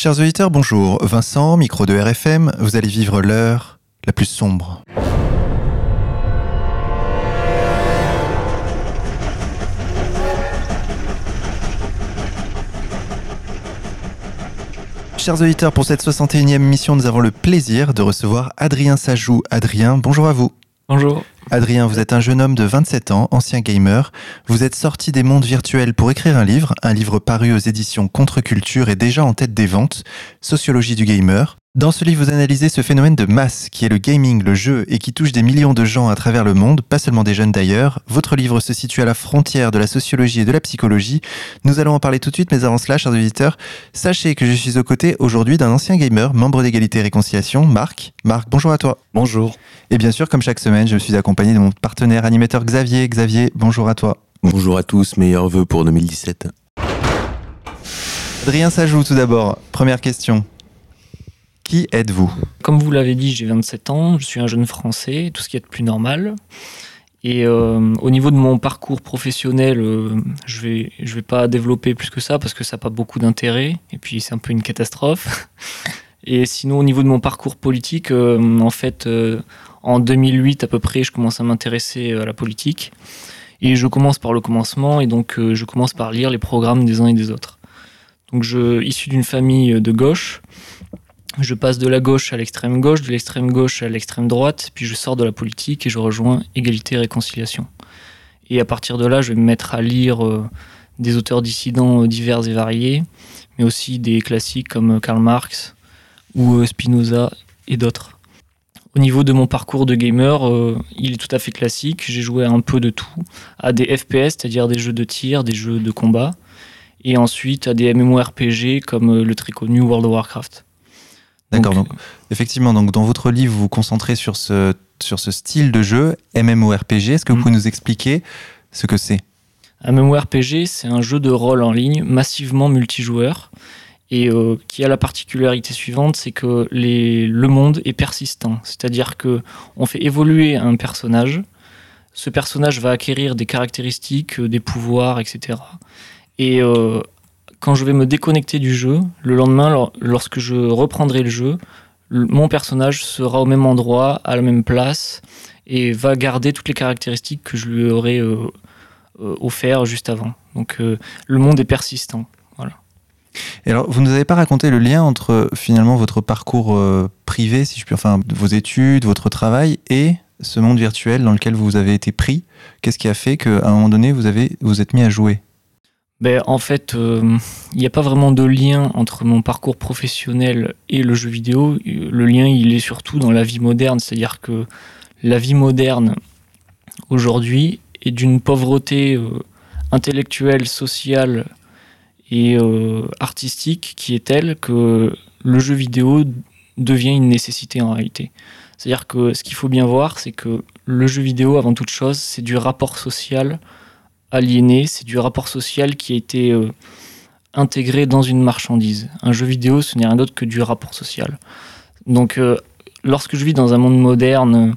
Chers auditeurs, bonjour. Vincent, micro de RFM, vous allez vivre l'heure la plus sombre. Chers auditeurs, pour cette 61e mission, nous avons le plaisir de recevoir Adrien Sajou. Adrien, bonjour à vous. Bonjour. Adrien, vous êtes un jeune homme de 27 ans, ancien gamer. Vous êtes sorti des mondes virtuels pour écrire un livre, un livre paru aux éditions Contre-Culture et déjà en tête des ventes, Sociologie du gamer. Dans ce livre, vous analysez ce phénomène de masse qui est le gaming, le jeu, et qui touche des millions de gens à travers le monde, pas seulement des jeunes d'ailleurs. Votre livre se situe à la frontière de la sociologie et de la psychologie. Nous allons en parler tout de suite, mais avant cela, chers auditeurs, sachez que je suis aux côtés aujourd'hui d'un ancien gamer, membre d'égalité et réconciliation, Marc. Marc, bonjour à toi. Bonjour. Et bien sûr, comme chaque semaine, je suis accompagné de mon partenaire animateur Xavier. Xavier, bonjour à toi. Bonjour à tous, meilleurs vœux pour 2017. Adrien Sajou, tout d'abord. Première question. Qui êtes-vous? Comme vous l'avez dit, j'ai 27 ans, je suis un jeune Français, tout ce qui est de plus normal. Et euh, au niveau de mon parcours professionnel, euh, je vais, je vais pas développer plus que ça parce que ça n'a pas beaucoup d'intérêt. Et puis c'est un peu une catastrophe. Et sinon, au niveau de mon parcours politique, euh, en fait, en 2008 à peu près, je commence à m'intéresser à la politique. Et je commence par le commencement, et donc je commence par lire les programmes des uns et des autres. Donc, je, issu d'une famille de gauche, je passe de la gauche à l'extrême gauche, de l'extrême gauche à l'extrême droite, puis je sors de la politique et je rejoins égalité et réconciliation. Et à partir de là, je vais me mettre à lire euh, des auteurs dissidents euh, divers et variés, mais aussi des classiques comme euh, Karl Marx ou Spinoza et d'autres. Au niveau de mon parcours de gamer, il est tout à fait classique. J'ai joué un peu de tout, à des FPS, c'est-à-dire des jeux de tir, des jeux de combat, et ensuite à des MMORPG comme le très connu World of Warcraft. D'accord. Donc, effectivement, donc dans votre livre, vous vous concentrez sur ce, sur ce style de jeu MMORPG. Est-ce que vous mm. pouvez nous expliquer ce que c'est? Un MMORPG, c'est un jeu de rôle en ligne massivement multijoueur et euh, qui a la particularité suivante, c'est que le monde est persistant. C'est-à-dire que on fait évoluer un personnage. Ce personnage va acquérir des caractéristiques, euh, des pouvoirs, etc. Et euh, quand je vais me déconnecter du jeu, le lendemain, lorsque je reprendrai le jeu, mon personnage sera au même endroit, à la même place, et va garder toutes les caractéristiques que je lui aurais euh, offert juste avant. Donc le monde est persistant. Alors, vous ne nous avez pas raconté le lien entre finalement votre parcours privé, si je puis, enfin vos études, votre travail et ce monde virtuel dans lequel vous avez été pris? Qu'est-ce qui a fait qu'à un moment donné, vous avez vous êtes mis à jouer? Ben, En fait, euh, il n'y a pas vraiment de lien entre mon parcours professionnel et le jeu vidéo. Le lien, il est surtout dans la vie moderne. C'est-à-dire que la vie moderne, aujourd'hui, est d'une pauvreté euh, intellectuelle, sociale et euh, artistique qui est telle que le jeu vidéo devient une nécessité en réalité. C'est-à-dire que ce qu'il faut bien voir, c'est que le jeu vidéo, avant toute chose, c'est du rapport social aliéné, c'est du rapport social qui a été euh, intégré dans une marchandise. Un jeu vidéo, ce n'est rien d'autre que du rapport social. Donc, euh, lorsque je vis dans un monde moderne,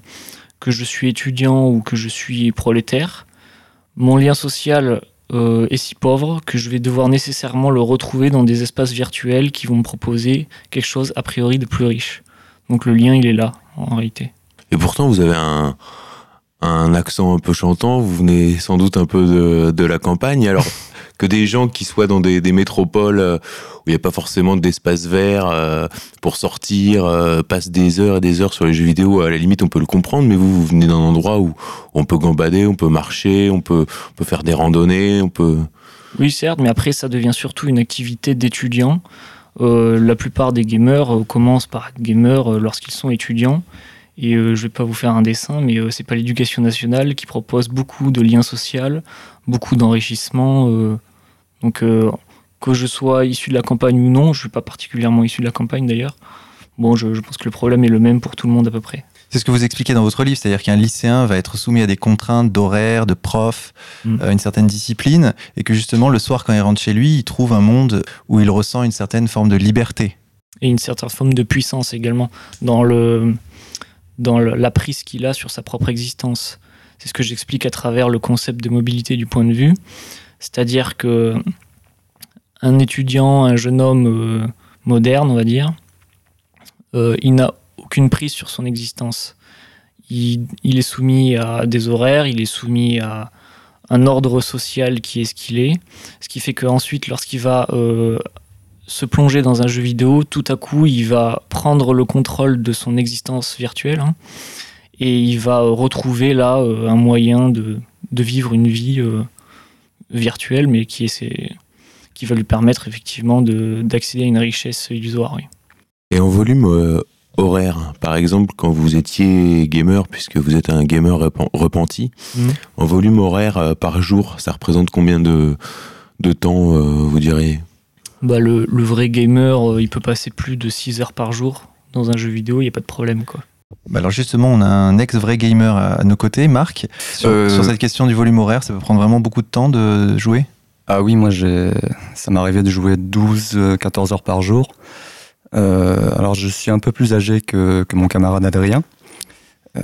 que je suis étudiant ou que je suis prolétaire, mon lien social euh, est si pauvre que je vais devoir nécessairement le retrouver dans des espaces virtuels qui vont me proposer quelque chose a priori de plus riche. Donc le lien, il est là, en réalité. Et pourtant, vous avez un, un accent un peu chantant, vous venez sans doute un peu de, de la campagne. Alors que des gens qui soient dans des, des métropoles euh, où il n'y a pas forcément d'espace vert euh, pour sortir, euh, passent des heures et des heures sur les jeux vidéo, à la limite on peut le comprendre, mais vous, vous venez d'un endroit où on peut gambader, on peut marcher, on peut, on peut faire des randonnées, on peut... Oui certes, mais après ça devient surtout une activité d'étudiant. la plupart des gamers commencent par être gamers lorsqu'ils sont étudiants et euh, je vais pas vous faire un dessin, mais euh, c'est pas l'éducation nationale qui propose beaucoup de liens sociaux, beaucoup d'enrichissement. Euh, donc que je sois issu de la campagne ou non, je suis pas particulièrement issu de la campagne d'ailleurs. Bon, je, pense que le problème est le même pour tout le monde à peu près. C'est ce que vous expliquez dans votre livre, c'est-à-dire qu'un lycéen va être soumis à des contraintes d'horaire, de prof, mm. une certaine discipline, et que justement le soir quand il rentre chez lui, il trouve un monde où il ressent une certaine forme de liberté. Et une certaine forme de puissance également. Dans le, dans la prise qu'il a sur sa propre existence. C'est ce que j'explique à travers le concept de mobilité du point de vue. C'est-à-dire que un étudiant, un jeune homme, euh, moderne, on va dire, il n'a aucune prise sur son existence. Il, il, est soumis à des horaires, il est soumis à un ordre social qui est ce qu'il est, ce qui fait qu'ensuite, lorsqu'il va se plonger dans un jeu vidéo, tout à coup, il va prendre le contrôle de son existence virtuelle hein, et il va retrouver là un moyen de, de, vivre une vie virtuelle, mais qui, est, qui va lui permettre effectivement d'accéder à une richesse illusoire. Et en volume euh, horaire, par exemple, quand vous étiez gamer, puisque vous êtes un gamer repenti, mmh. en volume horaire euh, par jour, ça représente combien de, de temps, euh, vous diriez? Bah, le, le, vrai gamer, il peut passer plus de 6 heures par jour dans un jeu vidéo, il n'y a pas de problème. quoi. Bah alors justement, on a un ex-vrai gamer à nos côtés, Marc. Sur, sur, cette question du volume horaire, ça peut prendre vraiment beaucoup de temps de jouer? Ah oui, moi ça m'arrivait de jouer 12-14 heures par jour. Euh, alors je suis un peu plus âgé que, que mon camarade Adrien. Euh,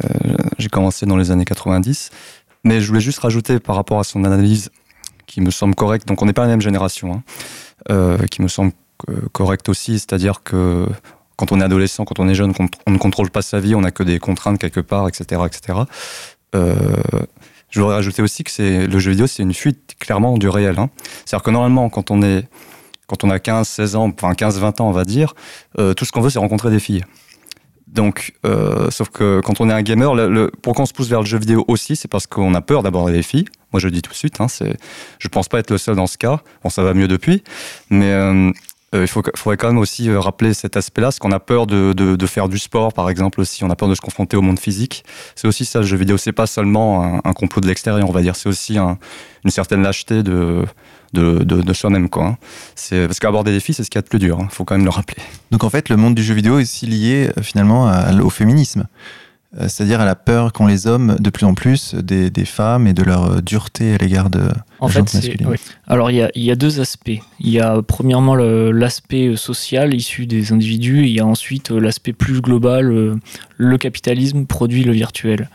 J'ai commencé dans les années 90. Mais je voulais juste rajouter par rapport à son analyse, qui me semble correcte, donc on n'est pas la même génération, hein, euh, qui me semble correcte aussi, c'est-à-dire que quand on est adolescent, quand on est jeune, on ne contrôle pas sa vie, on n'a que des contraintes quelque part, etc. etc. Euh, je voudrais rajouter aussi que le jeu vidéo, c'est une fuite clairement du réel. Hein. C'est-à-dire que normalement, quand on a 15, 16 ans, enfin 15, 20 ans, on va dire, euh, tout ce qu'on veut, c'est rencontrer des filles. Donc, euh, sauf que quand on est un gamer, le, pourquoi on se pousse vers le jeu vidéo aussi, c'est parce qu'on a peur d'aborder les filles. Moi, je le dis tout de suite, hein, c'est, je pense pas être le seul dans ce cas. Bon, ça va mieux depuis, mais euh, euh, il faut, faudrait quand même aussi euh, rappeler cet aspect-là, parce qu'on a peur de, de, de, faire du sport, par exemple, aussi. On a peur de se confronter au monde physique. C'est aussi ça, le jeu vidéo. C'est pas seulement un, un, complot de l'extérieur, on va dire. C'est aussi un, une certaine lâcheté de, de, de, de soi-même, quoi. Hein. C'est, parce qu'aborder des filles, c'est ce qu'il y a de plus dur. Il hein. faut quand même le rappeler. Donc, en fait, le monde du jeu vidéo est aussi lié, euh, finalement, au féminisme. Euh, c'est-à-dire à la peur qu'ont les hommes de plus en plus des, femmes et de leur euh, dureté à l'égard de en fait, Alors il y, a, deux aspects. Il y a premièrement l'aspect social issu des individus, et il y a ensuite l'aspect plus global, le capitalisme produit le virtuel.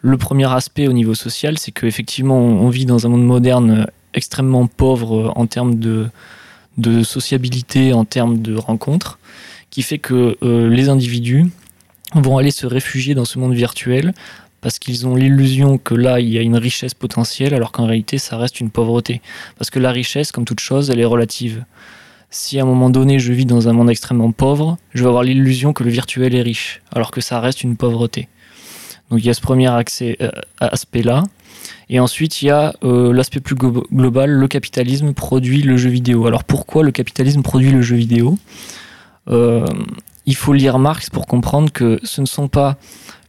Le premier aspect au niveau social, c'est qu'effectivement on vit dans un monde moderne extrêmement pauvre en termes de, sociabilité, en termes de rencontres, qui fait que les individus vont aller se réfugier dans ce monde virtuel parce qu'ils ont l'illusion que là, il y a une richesse potentielle, alors qu'en réalité, ça reste une pauvreté. Parce que la richesse, comme toute chose, elle est relative. Si à un moment donné, je vis dans un monde extrêmement pauvre, je vais avoir l'illusion que le virtuel est riche, alors que ça reste une pauvreté. Donc il y a ce premier euh, aspect-là. Et ensuite, il y a euh, l'aspect plus global, le capitalisme produit le jeu vidéo. Alors pourquoi le capitalisme produit le jeu vidéo? Euh, il faut lire Marx pour comprendre que ce ne sont pas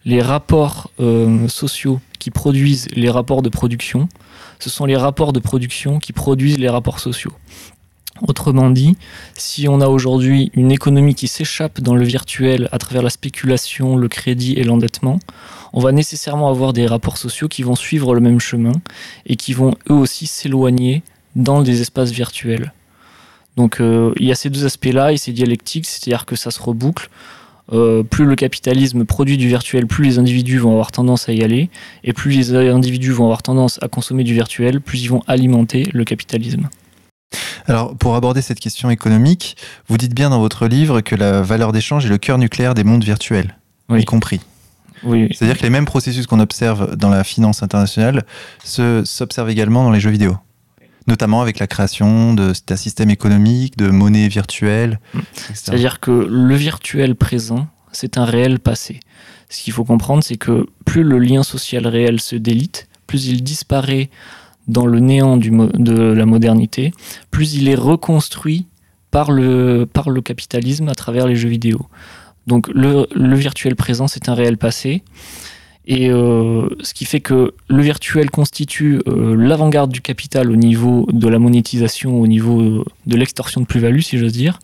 les rapports euh, sociaux qui produisent les rapports de production, ce sont les rapports de production qui produisent les rapports sociaux. Autrement dit, si on a aujourd'hui une économie qui s'échappe dans le virtuel à travers la spéculation, le crédit et l'endettement, on va nécessairement avoir des rapports sociaux qui vont suivre le même chemin et qui vont eux aussi s'éloigner dans des espaces virtuels. Donc euh, il y a ces deux aspects-là et c'est dialectique, c'est-à-dire que ça se reboucle. Euh, plus le capitalisme produit du virtuel, plus les individus vont avoir tendance à y aller, et plus les individus vont avoir tendance à consommer du virtuel, plus ils vont alimenter le capitalisme. Alors, pour aborder cette question économique, vous dites bien dans votre livre que la valeur d'échange est le cœur nucléaire des mondes virtuels, y compris. Oui. C'est-à-dire que les mêmes processus qu'on observe dans la finance internationale s'observent également dans les jeux vidéo notamment avec la création d'un système économique, de monnaie virtuelle. Mm. C'est-à-dire que le virtuel présent, c'est un réel passé. Ce qu'il faut comprendre, c'est que plus le lien social réel se délite, plus il disparaît dans le néant de la modernité, plus il est reconstruit par le, capitalisme à travers les jeux vidéo. Donc le, le virtuel présent, c'est un réel passé. Et euh, ce qui fait que le virtuel constitue euh, l'avant-garde du capital au niveau de la monétisation, au niveau euh, de l'extorsion de plus-value, si j'ose dire.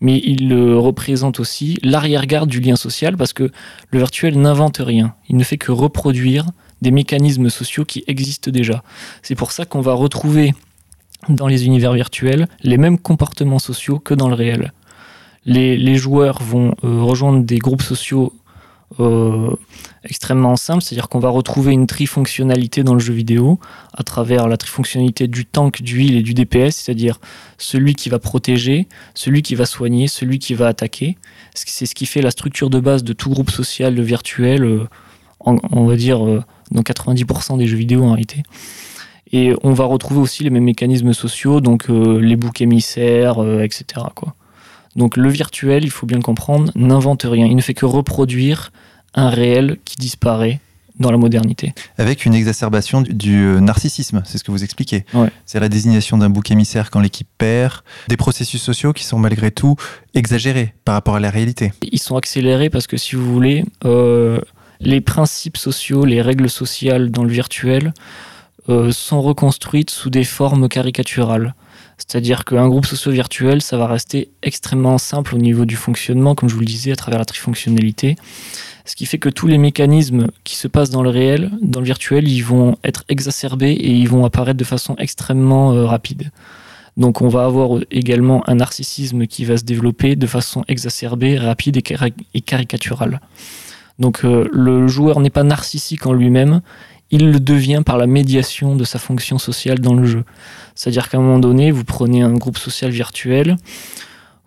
Mais il représente aussi l'arrière-garde du lien social parce que le virtuel n'invente rien. Il ne fait que reproduire des mécanismes sociaux qui existent déjà. C'est pour ça qu'on va retrouver dans les univers virtuels les mêmes comportements sociaux que dans le réel. Les, joueurs vont rejoindre des groupes sociaux euh, extrêmement simple, c'est-à-dire qu'on va retrouver une trifonctionnalité dans le jeu vidéo à travers la trifonctionnalité du tank, du heal et du DPS, c'est-à-dire celui qui va protéger, celui qui va soigner, celui qui va attaquer. C'est ce qui fait la structure de base de tout groupe social virtuel, euh, on va dire euh, dans 90% des jeux vidéo en réalité. Et on va retrouver aussi les mêmes mécanismes sociaux, donc les boucs émissaires, etc. Quoi. Donc le virtuel, il faut bien comprendre, n'invente rien. Il ne fait que reproduire un réel qui disparaît dans la modernité. Avec une exacerbation du, euh, narcissisme, c'est ce que vous expliquez. C'est la désignation d'un bouc émissaire quand l'équipe perd, des processus sociaux qui sont malgré tout exagérés par rapport à la réalité. Ils sont accélérés parce que si vous voulez, euh, les principes sociaux, les règles sociales dans le virtuel euh, sont reconstruites sous des formes caricaturales. C'est-à-dire qu'un groupe socio-virtuel, ça va rester extrêmement simple au niveau du fonctionnement, comme je vous le disais, à travers la trifonctionnalité. Ce qui fait que tous les mécanismes qui se passent dans le réel, dans le virtuel, ils vont être exacerbés et ils vont apparaître de façon extrêmement euh, rapide. Donc on va avoir également un narcissisme qui va se développer de façon exacerbée, rapide et, caricaturale. Donc euh, le joueur n'est pas narcissique en lui-même, il le devient par la médiation de sa fonction sociale dans le jeu. C'est-à-dire qu'à un moment donné, vous prenez un groupe social virtuel,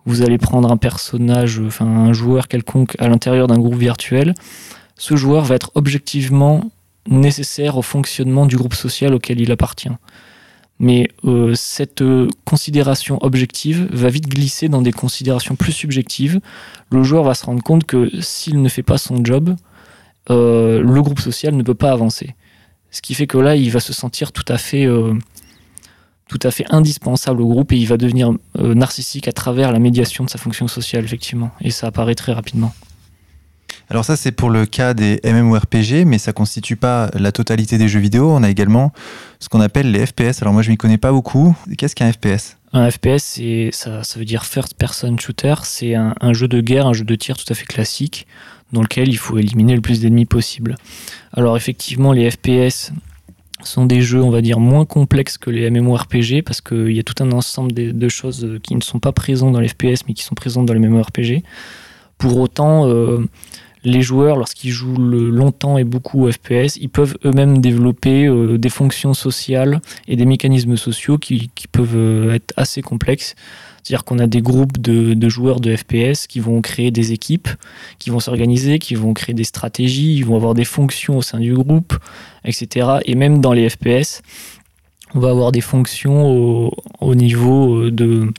vous allez prendre un personnage, enfin un joueur quelconque à l'intérieur d'un groupe virtuel. Ce joueur va être objectivement nécessaire au fonctionnement du groupe social auquel il appartient. Mais euh, cette euh, considération objective va vite glisser dans des considérations plus subjectives. Le joueur va se rendre compte que s'il ne fait pas son job, euh, le groupe social ne peut pas avancer. Ce qui fait que là, il va se sentir tout à fait, tout à fait indispensable au groupe et il va devenir narcissique à travers la médiation de sa fonction sociale, effectivement. Et ça apparaît très rapidement. Alors ça, c'est pour le cas des MMORPG, mais ça constitue pas la totalité des jeux vidéo. On a également ce qu'on appelle les FPS. Alors moi, je m'y connais pas beaucoup. Qu'est-ce qu'un FPS Un FPS, ça, veut dire First Person Shooter. C'est un, jeu de guerre, un jeu de tir tout à fait classique dans lequel il faut éliminer le plus d'ennemis possible. Alors effectivement, les FPS sont des jeux, on va dire, moins complexes que les MMORPG parce qu'il y a tout un ensemble de, choses qui ne sont pas présentes dans les FPS mais qui sont présentes dans les MMORPG. Pour autant, euh, les joueurs, lorsqu'ils jouent longtemps et beaucoup au FPS, ils peuvent eux-mêmes développer euh, des fonctions sociales et des mécanismes sociaux qui, peuvent euh, être assez complexes. C'est-à-dire qu'on a des groupes de, joueurs de FPS qui vont créer des équipes, qui vont s'organiser, qui vont créer des stratégies, ils vont avoir des fonctions au sein du groupe, etc. Et même dans les FPS, on va avoir des fonctions au, niveau de,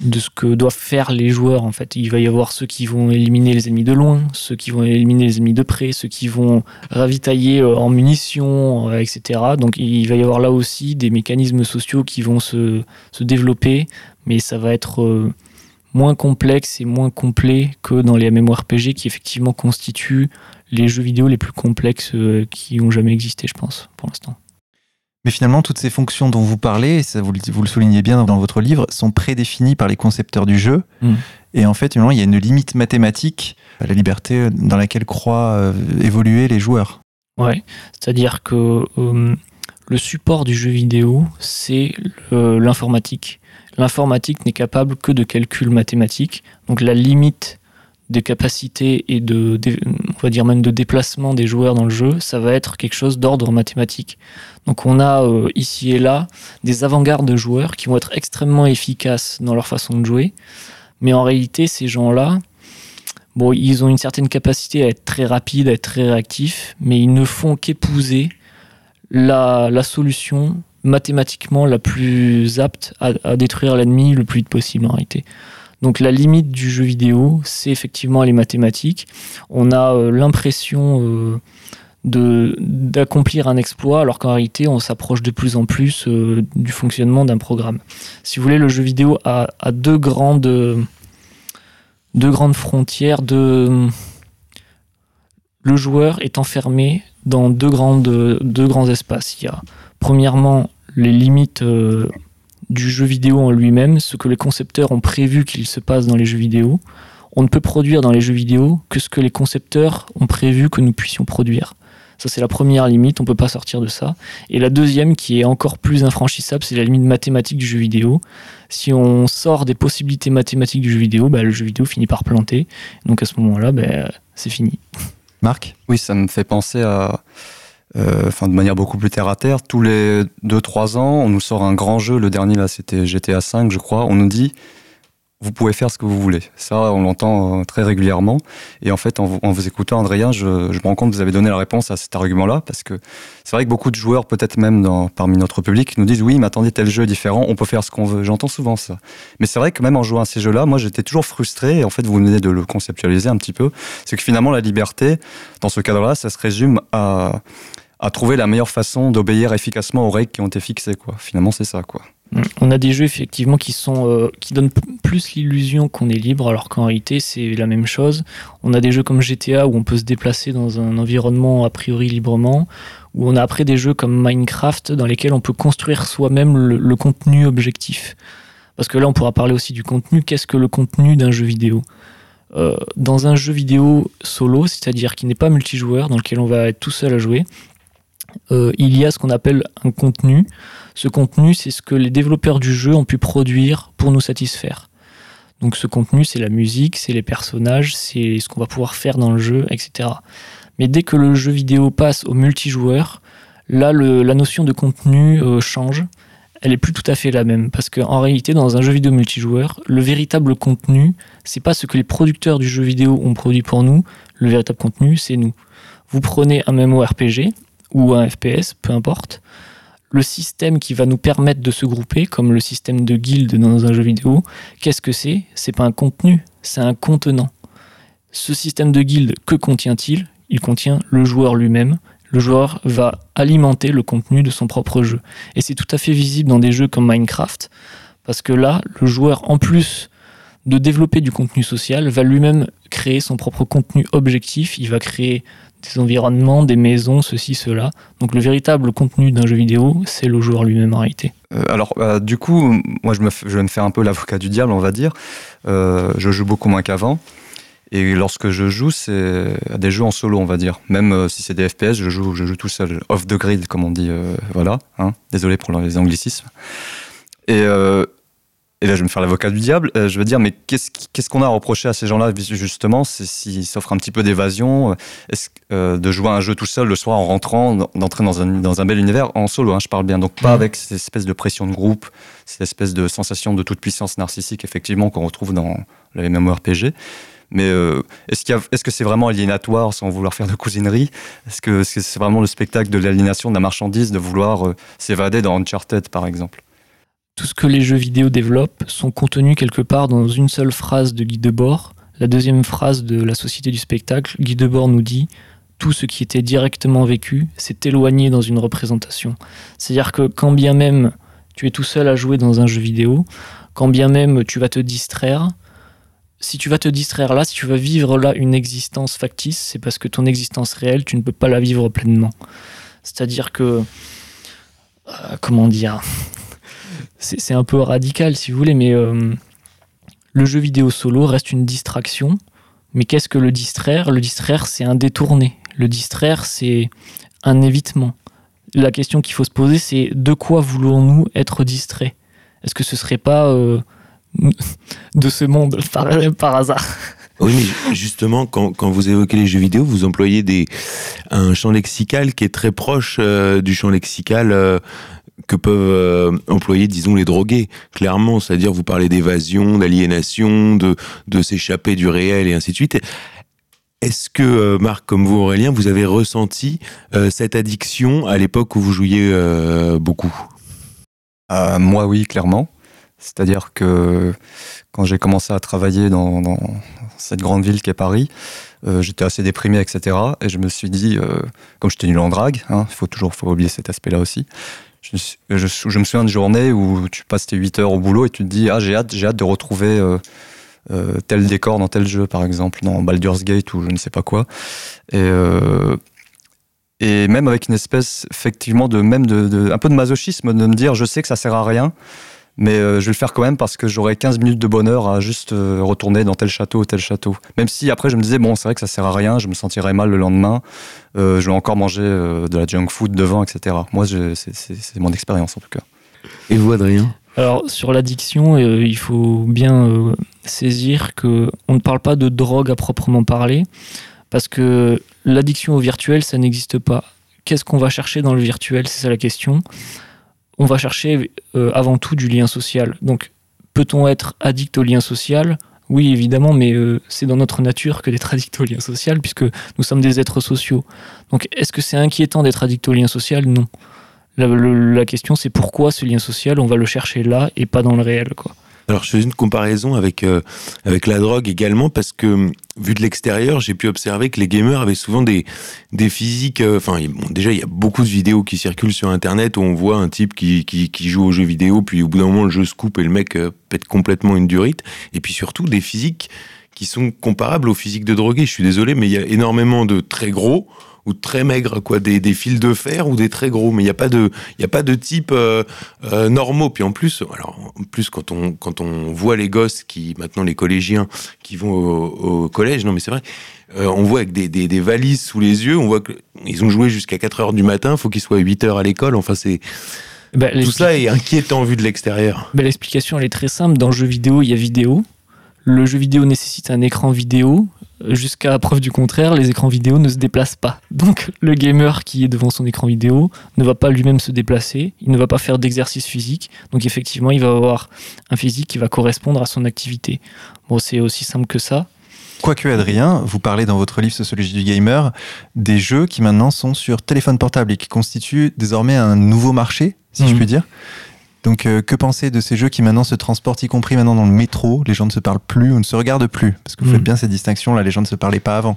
de ce que doivent faire les joueurs en fait. Il va y avoir ceux qui vont éliminer les ennemis de loin, ceux qui vont éliminer les ennemis de près, ceux qui vont ravitailler euh, en munitions, euh, etc. Donc il va y avoir là aussi des mécanismes sociaux qui vont se, se développer mais ça va être euh, moins complexe et moins complet que dans les MMORPG qui effectivement constituent les jeux vidéo les plus complexes qui ont jamais existé, je pense, pour l'instant. Mais finalement, toutes ces fonctions dont vous parlez, ça vous, le soulignez bien dans votre livre, sont prédéfinies par les concepteurs du jeu. Mm. Et en fait, il y a une limite mathématique à la liberté dans laquelle croient euh, évoluer les joueurs. Ouais, c'est-à-dire que le support du jeu vidéo, c'est l'informatique l'informatique n'est capable que de calculs mathématiques. Donc la limite des capacités et de, on va dire même de déplacement des joueurs dans le jeu, ça va être quelque chose d'ordre mathématique. Donc on a euh, ici et là des avant-gardes de joueurs qui vont être extrêmement efficaces dans leur façon de jouer, mais en réalité ces gens-là, bon, ils ont une certaine capacité à être très rapides, à être très réactifs, mais ils ne font qu'épouser la, la solution mathématiquement la plus apte à, détruire l'ennemi le plus vite possible en réalité. Donc la limite du jeu vidéo, c'est effectivement les mathématiques. On a euh, l'impression euh, d'accomplir un exploit, alors qu'en réalité, on s'approche de plus en plus euh, du fonctionnement d'un programme. Si vous voulez, le jeu vidéo a, deux grandes frontières. Le joueur est enfermé dans deux, deux grands espaces. Il y a premièrement les limites du jeu vidéo en lui-même, ce que les concepteurs ont prévu qu'il se passe dans les jeux vidéo. On ne peut produire dans les jeux vidéo que ce que les concepteurs ont prévu que nous puissions produire. Ça, c'est la première limite, on peut pas sortir de ça. Et la deuxième, qui est encore plus infranchissable, c'est la limite mathématique du jeu vidéo. Si on sort des possibilités mathématiques du jeu vidéo, bah, le jeu vidéo finit par planter. Donc à ce moment-là, bah, c'est fini. Marc? Oui, ça me fait penser à. Euh, enfin, de manière beaucoup plus terre à terre, tous les 2-3 ans, on nous sort un grand jeu. Le dernier, là, c'était GTA V, je crois. On nous dit vous pouvez faire ce que vous voulez. Ça, on l'entend euh, très régulièrement. Et en fait, en vous, écoutant, Adrien, je, je, me rends compte que vous avez donné la réponse à cet argument-là, parce que c'est vrai que beaucoup de joueurs, peut-être même dans, parmi notre public, nous disent oui, mais attendez, tel jeu est différent, on peut faire ce qu'on veut. J'entends souvent ça. Mais c'est vrai que même en jouant à ces jeux-là, moi, j'étais toujours frustré. Et en fait, vous venez de le conceptualiser un petit peu. C'est que finalement, la liberté, dans ce cadre-là, ça se résume à, à trouver la meilleure façon d'obéir efficacement aux règles qui ont été fixées. Quoi. Finalement, c'est ça. quoi. Mm. On a des jeux effectivement qui sont euh, qui donnent plus l'illusion qu'on est libre, alors qu'en réalité c'est la même chose. On a des jeux comme GTA où on peut se déplacer dans un environnement a priori librement, où on a après des jeux comme Minecraft dans lesquels on peut construire soi-même le, contenu objectif. Parce que là on pourra parler aussi du contenu. Qu'est-ce que le contenu d'un jeu vidéo? Euh, Dans un jeu vidéo solo, c'est-à-dire qui n'est pas multijoueur, dans lequel on va être tout seul à jouer, euh, il y a ce qu'on appelle un contenu. Ce contenu, c'est ce que les développeurs du jeu ont pu produire pour nous satisfaire. Donc ce contenu, c'est la musique, c'est les personnages, c'est ce qu'on va pouvoir faire dans le jeu, etc. Mais dès que le jeu vidéo passe au multijoueur, là, la notion de contenu euh, change. Elle est plus tout à fait la même parce qu'en réalité, dans un jeu vidéo multijoueur, le véritable contenu, c'est pas ce que les producteurs du jeu vidéo ont produit pour nous. Le véritable contenu, c'est nous. Vous prenez un MMORPG, ou un FPS, peu importe, le système qui va nous permettre de se grouper, comme le système de guild dans un jeu vidéo, qu'est-ce que c'est? C'est pas un contenu, c'est un contenant. Ce système de guild, que contient-il? Il contient le joueur lui-même. Le joueur va alimenter le contenu de son propre jeu. Et c'est tout à fait visible dans des jeux comme Minecraft, parce que là, le joueur, en plus de développer du contenu social, va lui-même créer son propre contenu objectif. Il va créer des environnements, des maisons, ceci, cela. Donc le véritable contenu d'un jeu vidéo, c'est le joueur lui-même en réalité. Euh, alors euh, du coup, moi je, me, je, vais me faire un peu l'avocat du diable, on va dire. Euh, je joue beaucoup moins qu'avant. Et lorsque je joue, c'est à des jeux en solo, on va dire. Même si c'est des FPS, je joue, je joue tout seul, off the grid, comme on dit. voilà. Hein. Désolé pour les anglicismes. Et et là, je vais me faire l'avocat du diable. Euh, je veux dire, mais qu'est-ce qu'on a à reprocher à ces gens-là, justement? S'ils s'offrent un petit peu d'évasion, euh, euh, de jouer à un jeu tout seul le soir en rentrant, d'entrer dans un, dans un bel univers, en solo, hein, je parle bien. Donc, pas avec cette espèce de pression de groupe, cette espèce de sensation de toute puissance narcissique, effectivement, qu'on retrouve dans les RPG. Mais est-ce qu'il est-ce que c'est vraiment aliénatoire sans vouloir faire de cousinerie? Est-ce que c'est vraiment le spectacle de l'aliénation de la marchandise de vouloir s'évader dans Uncharted, par exemple? Tout ce que les jeux vidéo développent sont contenus quelque part dans une seule phrase de Guy Debord. La deuxième phrase de la Société du spectacle, Guy Debord nous dit tout ce qui était directement vécu s'est éloigné dans une représentation. C'est-à-dire que quand bien même tu es tout seul à jouer dans un jeu vidéo, quand bien même tu vas te distraire, si tu vas te distraire là, si tu vas vivre là une existence factice, c'est parce que ton existence réelle, tu ne peux pas la vivre pleinement. C'est-à-dire que... Euh, comment dire c'est un peu radical si vous voulez, mais euh, le jeu vidéo solo reste une distraction. Mais qu'est-ce que le distraire? Le distraire, c'est un détourné. Le distraire, c'est un évitement. La question qu'il faut se poser, c'est de quoi voulons-nous être distraits? Est-ce que ce serait pas euh, de ce monde par, hasard? Oui, mais justement, quand, quand, vous évoquez les jeux vidéo, vous employez des, un champ lexical qui est très proche euh, du champ lexical que peuvent euh, employer, disons, les drogués, clairement. C'est-à-dire, vous parlez d'évasion, d'aliénation, de, de s'échapper du réel et ainsi de suite. Est-ce que, euh, Marc, comme vous, Aurélien, vous avez ressenti euh, cette addiction à l'époque où vous jouiez beaucoup? Moi, oui, clairement. C'est-à-dire que quand j'ai commencé à travailler dans, cette grande ville qu'est Paris, j'étais assez déprimé, etc. Et je me suis dit, comme j'étais nul en drague, hein, il faut toujours faut oublier cet aspect-là aussi, je, me souviens d'une journée où tu passes tes 8 heures au boulot et tu te dis Ah, j'ai hâte, j'ai hâte de retrouver euh, euh, tel décor dans tel jeu, par exemple, dans Baldur's Gate ou je ne sais pas quoi. Et, euh, et même avec une espèce, effectivement, de même de, un peu de masochisme, de me dire Je sais que ça sert à rien, Mais euh, je vais le faire quand même parce que j'aurai 15 minutes de bonheur à juste euh, retourner dans tel château ou tel château. Même si après je me disais, bon, c'est vrai que ça sert à rien, je me sentirais mal le lendemain, euh, je vais encore manger de la junk food devant, etc. Moi, c'est mon expérience en tout cas. Et vous, Adrien? Alors sur l'addiction, il faut bien saisir que on ne parle pas de drogue à proprement parler, parce que l'addiction au virtuel, ça n'existe pas. Qu'est-ce qu'on va chercher dans le virtuel? C'est ça la question on va chercher euh, avant tout du lien social. Donc, peut-on être addict au lien social? Oui, évidemment, mais euh, c'est dans notre nature que d'être addict au lien social, puisque nous sommes des êtres sociaux. Donc, est-ce que c'est inquiétant d'être addict au lien social? Non. La, la question, c'est pourquoi ce lien social, on va le chercher là et pas dans le réel, quoi. Alors, je fais une comparaison avec, euh, avec la drogue également parce que, vu de l'extérieur, j'ai pu observer que les gamers avaient souvent des, des physiques. Euh, enfin, déjà, il y a beaucoup de vidéos qui circulent sur Internet où on voit un type qui, qui, qui, joue aux jeux vidéo, puis au bout d'un moment, le jeu se coupe et le mec euh, pète complètement une durite. Et puis surtout, des physiques qui sont comparables aux physiques de drogués. Je suis désolé, mais il y a énormément de très gros ou très maigres, quoi, des, des, fils de fer ou des très gros, mais il n'y a pas de, il a pas de type euh, euh, normaux. Puis en plus, alors en plus quand on quand on voit les gosses qui maintenant les collégiens qui vont au, collège, non mais c'est vrai, euh, on voit avec des, des, des, valises sous les yeux, on voit qu'ils ont joué jusqu'à 4 heures du matin, faut qu'ils soient 8 heures à l'école. Enfin c'est bah, tout ça est inquiétant vu de l'extérieur. Bah, L'explication elle est très simple. Dans le jeu vidéo, il y a vidéo. Le jeu vidéo nécessite un écran vidéo jusqu'à preuve du contraire, les écrans vidéo ne se déplacent pas. Donc le gamer qui est devant son écran vidéo ne va pas lui-même se déplacer, il ne va pas faire d'exercice physique, donc effectivement il va avoir un physique qui va correspondre à son activité. Bon, c'est aussi simple que ça. Quoique Adrien, vous parlez dans votre livre Sociologie du gamer des jeux qui maintenant sont sur téléphone portable et qui constituent désormais un nouveau marché, si je mmh. puis dire. Donc, euh, que penser de ces jeux qui maintenant se transportent, y compris maintenant dans le métro Les gens ne se parlent plus ou ne se regardent plus? Parce que vous faites mm. bien cette distinction, là, les gens ne se parlaient pas avant.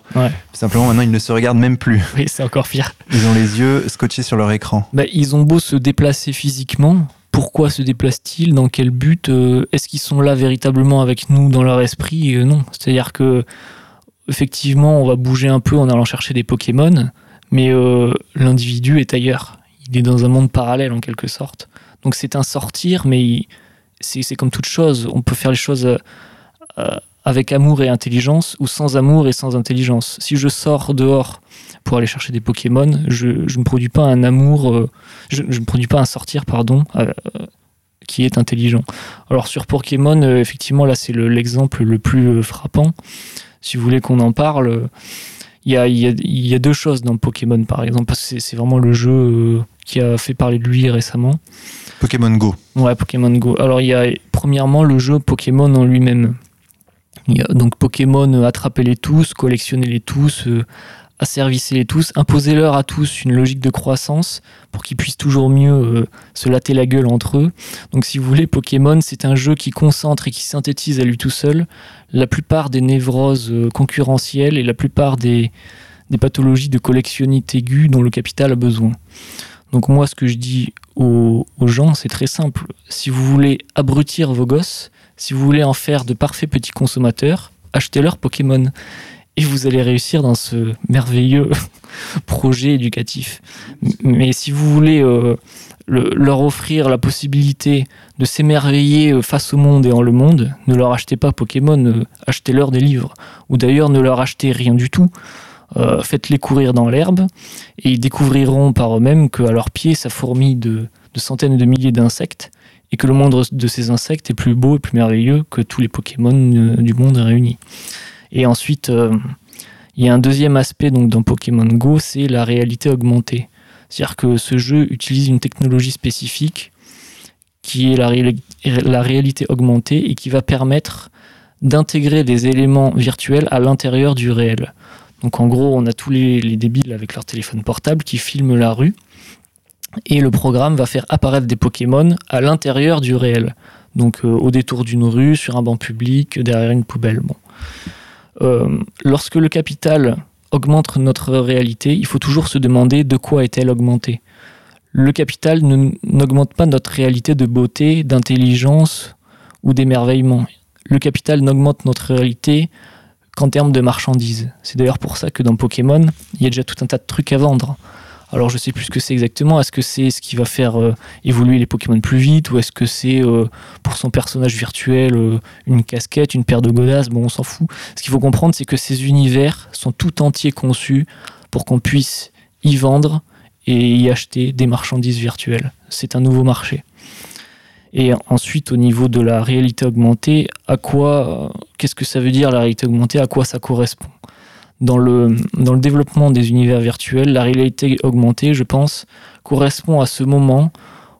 Simplement, maintenant, ils ne se regardent même plus. Oui, c'est encore pire. Ils ont les yeux scotchés sur leur écran. Bah, ils ont beau se déplacer physiquement. Pourquoi se déplacent-ils? Dans quel but euh, Est-ce qu'ils sont là véritablement avec nous dans leur esprit? Euh, Non. C'est-à-dire que, effectivement, on va bouger un peu en allant chercher des Pokémon, mais l'individu est ailleurs. Il est dans un monde parallèle, en quelque sorte. Donc c'est un sortir, mais c'est comme toute chose. On peut faire les choses euh, avec amour et intelligence ou sans amour et sans intelligence. Si je sors dehors pour aller chercher des Pokémon, je ne produis pas un amour, euh, je ne produis pas un sortir, pardon, euh, qui est intelligent. Alors sur Pokémon, effectivement, là c'est l'exemple le, plus frappant. Si vous voulez qu'on en parle, il y a, y a, deux choses dans Pokémon par exemple, parce que c'est vraiment le jeu qui a fait parler de lui récemment. Pokémon Go. Ouais, Pokémon Go. Alors, il y a premièrement le jeu Pokémon en lui-même. donc Pokémon, euh, attrapez-les tous, collectionnez-les tous, euh, asservissez-les tous, imposez-leur à tous une logique de croissance pour qu'ils puissent toujours mieux euh, se latter la gueule entre eux. Donc si vous voulez, Pokémon, c'est un jeu qui concentre et qui synthétise à lui tout seul la plupart des névroses concurrentielles et la plupart des, des pathologies de collectionnite aiguë dont le capital a besoin. Donc moi, ce que je dis aux, gens, c'est très simple. Si vous voulez abrutir vos gosses, si vous voulez en faire de parfaits petits consommateurs, achetez-leur Pokémon. Et vous allez réussir dans ce merveilleux projet éducatif. Mais si vous voulez euh, leur offrir la possibilité de s'émerveiller euh, face au monde et en le monde, ne leur achetez pas Pokémon, euh, achetez-leur des livres. Ou d'ailleurs, ne leur achetez rien du tout. Euh, faites-les courir dans l'herbe et ils découvriront par eux-mêmes qu'à leurs pieds, ça fourmille de, centaines de milliers d'insectes et que le moindre de ces insectes est plus beau et plus merveilleux que tous les Pokémon du monde réunis. Et ensuite, euh, il y a un deuxième aspect donc, dans Pokémon Go, c'est la réalité augmentée. C'est-à-dire que ce jeu utilise une technologie spécifique qui est la, réalité augmentée et qui va permettre d'intégrer des éléments virtuels à l'intérieur du réel. Donc en gros, on a tous les, débiles avec leur téléphone portable qui filment la rue. Et le programme va faire apparaître des Pokémon à l'intérieur du réel. Donc euh, au détour d'une rue, sur un banc public, derrière une poubelle. Bon. Euh, lorsque le capital augmente notre réalité, il faut toujours se demander de quoi est-elle augmentée. Le capital n'augmente pas notre réalité de beauté, d'intelligence ou d'émerveillement. Le capital n'augmente notre réalité qu'en termes de marchandises. C'est d'ailleurs pour ça que dans Pokémon, il y a déjà tout un tas de trucs à vendre. Alors je sais plus ce que c'est exactement. Est-ce que c'est ce qui va faire euh, évoluer les Pokémon plus vite ou est-ce que c'est euh, pour son personnage virtuel euh, une casquette, une paire de godasses? Bon, on s'en fout. Ce qu'il faut comprendre, c'est que ces univers sont tout entiers conçus pour qu'on puisse y vendre et y acheter des marchandises virtuelles. C'est un nouveau marché. Et ensuite, au niveau de la réalité augmentée, à quoi, qu'est-ce que ça veut dire la réalité augmentée? À quoi ça correspond? Dans le, développement des univers virtuels, la réalité augmentée, je pense, correspond à ce moment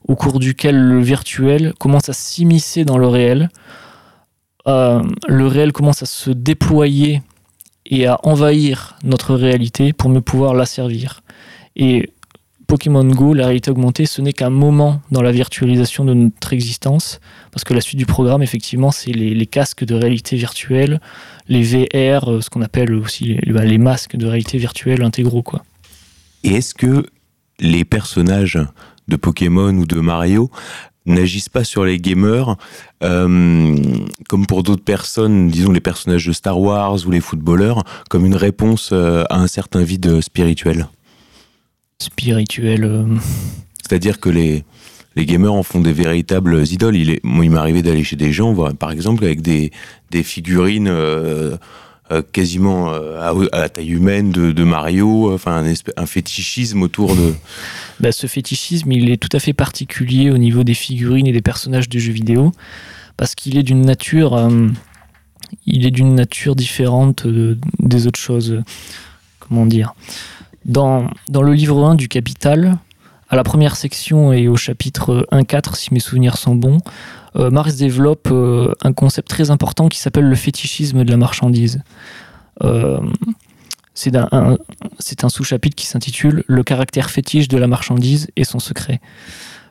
au cours duquel le virtuel commence à s'immiscer dans le réel. Euh, le réel commence à se déployer et à envahir notre réalité pour mieux pouvoir la servir. Et Pokémon Go, la réalité augmentée, ce n'est qu'un moment dans la virtualisation de notre existence, parce que la suite du programme, effectivement, c'est les, casques de réalité virtuelle, les VR, euh, ce qu'on appelle aussi les, bah, les, masques de réalité virtuelle intégraux. Quoi. Et est-ce que les personnages de Pokémon ou de Mario n'agissent pas sur les gamers euh, comme pour d'autres personnes, disons les personnages de Star Wars ou les footballeurs, comme une réponse euh, à un certain vide spirituel? Spirituel. Euh. C'est-à-dire que les, les gamers en font des véritables idoles. Il, m'est arrivé d'aller chez des gens, par exemple, avec des, figurines euh, euh, quasiment à, la taille humaine de, Mario, enfin un, fétichisme autour de... Bah, ce fétichisme, il est tout à fait particulier au niveau des figurines et des personnages de jeux vidéo, parce qu'il est d'une nature... il est d'une nature différente des autres choses. Comment dire? Dans, dans le livre 1 du Capital, à la première section et au chapitre 1-4, si mes souvenirs sont bons, euh, Marx développe euh, un concept très important qui s'appelle le fétichisme de la marchandise. Euh, c'est un, un sous-chapitre qui s'intitule Le caractère fétiche de la marchandise et son secret.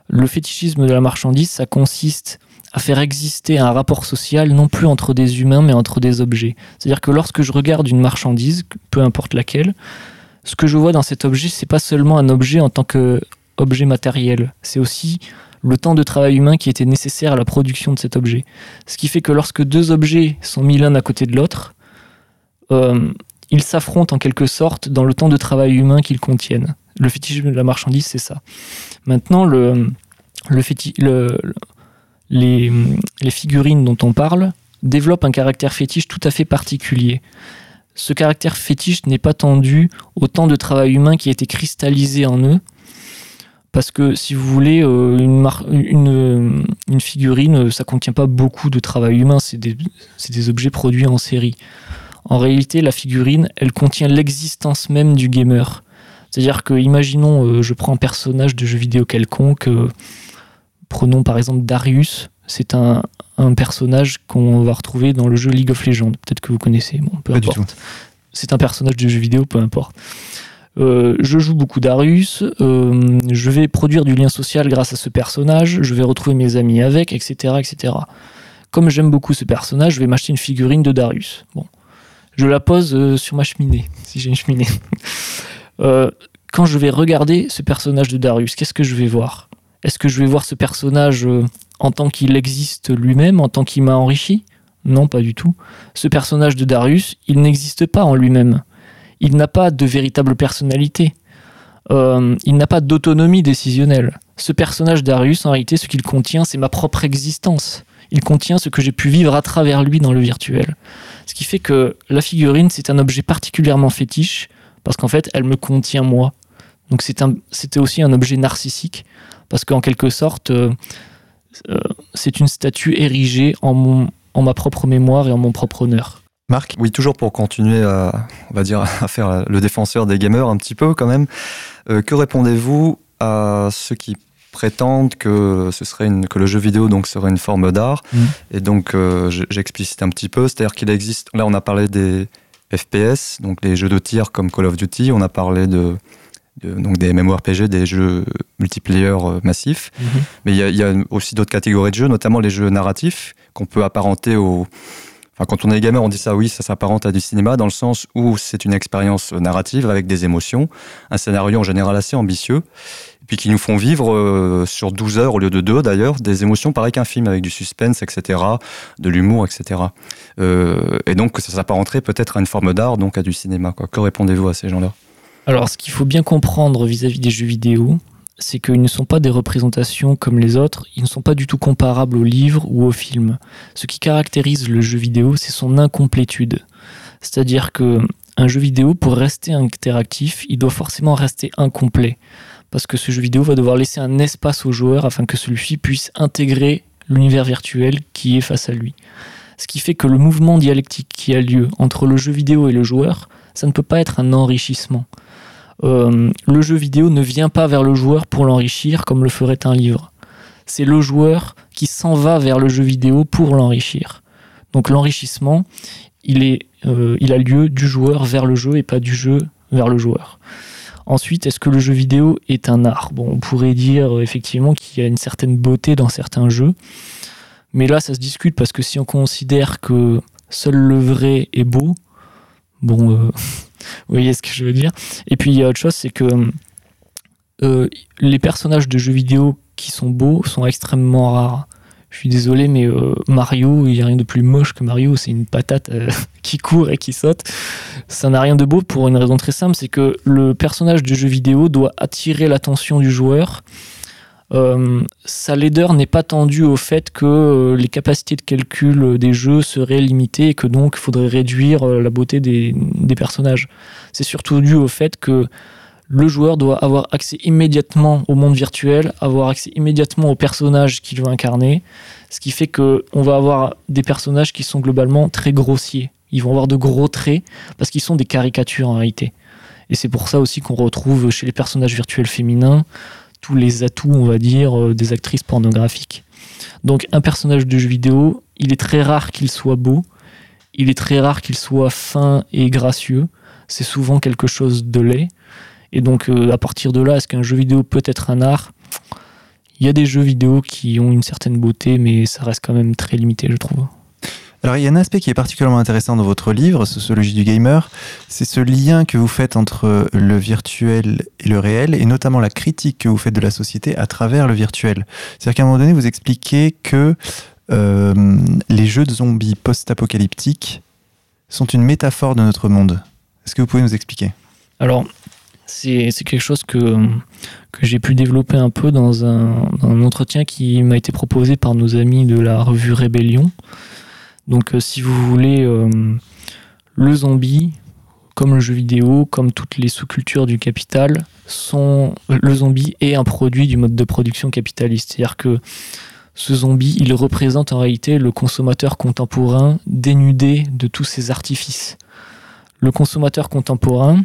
Le fétichisme de la marchandise, ça consiste à faire exister un rapport social non plus entre des humains mais entre des objets. C'est-à-dire que lorsque je regarde une marchandise, peu importe laquelle, ce que je vois dans cet objet, c'est pas seulement un objet en tant qu'objet matériel, c'est aussi le temps de travail humain qui était nécessaire à la production de cet objet. Ce qui fait que lorsque deux objets sont mis l'un à côté de l'autre, euh, ils s'affrontent en quelque sorte dans le temps de travail humain qu'ils contiennent. Le fétichisme de la marchandise, c'est ça. Maintenant, le, le, les, les figurines dont on parle développent un caractère fétiche tout à fait particulier ce caractère fétiche n'est pas tendu au temps de travail humain qui a été cristallisé en eux. Parce que si vous voulez, euh, une, une, une, figurine, euh, ça contient pas beaucoup de travail humain, c'est des, des, objets produits en série. En réalité, la figurine, elle contient l'existence même du gamer. C'est-à-dire que, imaginons, euh, je prends un personnage de jeu vidéo quelconque, prenons par exemple Darius, c'est un, un personnage qu'on va retrouver dans le jeu League of Legends. Peut-être que vous connaissez, bon, peu importe. C'est un personnage de jeu vidéo, peu importe. Euh, je joue beaucoup Darius, euh, je vais produire du lien social grâce à ce personnage, je vais retrouver mes amis avec, etc. etc. Comme j'aime beaucoup ce personnage, je vais m'acheter une figurine de Darius. Bon. Je la pose euh, sur ma cheminée, si j'ai une cheminée. quand je vais regarder ce personnage de Darius, qu'est-ce que je vais voir? Est-ce que je vais voir ce personnage en tant qu'il existe lui-même, en tant qu'il m'a enrichi? Non, pas du tout. Ce personnage de Darius, il n'existe pas en lui-même. Il n'a pas de véritable personnalité. Euh, il n'a pas d'autonomie décisionnelle. Ce personnage Darius, en réalité, ce qu'il contient, c'est ma propre existence. Il contient ce que j'ai pu vivre à travers lui dans le virtuel. Ce qui fait que la figurine, c'est un objet particulièrement fétiche, parce qu'en fait, elle me contient moi. Donc c'était aussi un objet narcissique, parce qu'en quelque sorte, euh, euh, c'est une statue érigée en, ma propre mémoire et en mon propre honneur. Marc Oui, toujours pour continuer à, on va dire, à faire le défenseur des gamers un petit peu quand même. Euh, que répondez-vous à ceux qui prétendent que ce serait une, que le jeu vidéo donc serait une forme d'art mmh. et donc euh, j'explicite un petit peu, c'est-à-dire qu'il existe. Là, on a parlé des FPS, donc les jeux de tir comme Call of Duty. On a parlé de donc des MMORPG, des jeux multiplayer euh, massifs. Mhm. Mais il y, a aussi d'autres catégories de jeux, notamment les jeux narratifs, qu'on peut apparenter au. Quand on est gamer, on dit ça, oui, ça s'apparente à du cinéma, dans le sens où c'est une expérience narrative avec des émotions, un scénario en général assez ambitieux, et puis qui nous font vivre euh, sur 12 heures au lieu de 2 d'ailleurs, des émotions pareilles qu'un film, avec du suspense, etc., de l'humour, etc. Euh, et donc, ça s'apparenterait peut-être à une forme d'art, donc à du cinéma. Quoi. Que répondez-vous à ces gens-là? Alors, ce qu'il faut bien comprendre vis-à-vis des jeux vidéo, c'est qu'ils ne sont pas des représentations comme les autres, ils ne sont pas du tout comparables aux livres ou aux films. Ce qui caractérise le jeu vidéo, c'est son incomplétude. C'est-à-dire que un jeu vidéo, pour rester interactif, il doit forcément rester incomplet. Parce que ce jeu vidéo va devoir laisser un espace au joueur afin que celui-ci puisse intégrer l'univers virtuel qui est face à lui. Ce qui fait que le mouvement dialectique qui a lieu entre le jeu vidéo et le joueur, ça ne peut pas être un enrichissement. Euh, le jeu vidéo ne vient pas vers le joueur pour l'enrichir comme le ferait un livre. C'est le joueur qui s'en va vers le jeu vidéo pour l'enrichir. Donc l'enrichissement, il, euh, a lieu du joueur vers le jeu et pas du jeu vers le joueur. Ensuite, est-ce que le jeu vidéo est un art? On pourrait dire euh, effectivement qu'il y a une certaine beauté dans certains jeux, mais là, ça se discute parce que si on considère que seul le vrai est beau, bon, vous voyez ce que je veux dire. Et puis il y a autre chose, c'est que les personnages de jeux vidéo qui sont beaux sont extrêmement rares. Je suis désolé, mais euh, Mario, il n'y a rien de plus moche que Mario. C'est une patate euh, qui court et qui saute. Ça n'a rien de beau pour une raison très simple, c'est que le personnage du jeu vidéo doit attirer l'attention du joueur. Euh, sa laideur n'est pas tendue au fait que les capacités de calcul des jeux seraient limitées et que donc il faudrait réduire la beauté des, des personnages. C'est surtout dû au fait que le joueur doit avoir accès immédiatement au monde virtuel, avoir accès immédiatement aux personnages qu'il veut incarner, ce qui fait que on va avoir des personnages qui sont globalement très grossiers. Ils vont avoir de gros traits parce qu'ils sont des caricatures en réalité. Et c'est pour ça aussi qu'on retrouve chez les personnages virtuels féminins tous les atouts, on va dire, euh, des actrices pornographiques. Donc un personnage de jeu vidéo, il est très rare qu'il soit beau, il est très rare qu'il soit fin et gracieux, c'est souvent quelque chose de laid. Et donc, euh, à partir de là, est-ce qu'un jeu vidéo peut être un art? Il y a des jeux vidéo qui ont une certaine beauté, mais ça reste quand même très limité, je trouve. Alors il y a un aspect qui est particulièrement intéressant dans votre livre, Sociologie du gamer, c'est ce lien que vous faites entre le virtuel et le réel, et notamment la critique que vous faites de la société à travers le virtuel. C'est-à-dire qu'à un moment donné, vous expliquez que euh, les jeux de zombies post-apocalyptiques sont une métaphore de notre monde. Est-ce que vous pouvez nous expliquer? Alors, c'est quelque chose que, que j'ai pu développer un peu dans un, entretien qui m'a été proposé par nos amis de la revue Rébellion. Donc euh, si vous voulez, euh, le zombie, comme le jeu vidéo, comme toutes les sous-cultures du capital, sont, le zombie est un produit du mode de production capitaliste. C'est-à-dire que ce zombie, il représente en réalité le consommateur contemporain dénudé de tous ses artifices. Le consommateur contemporain,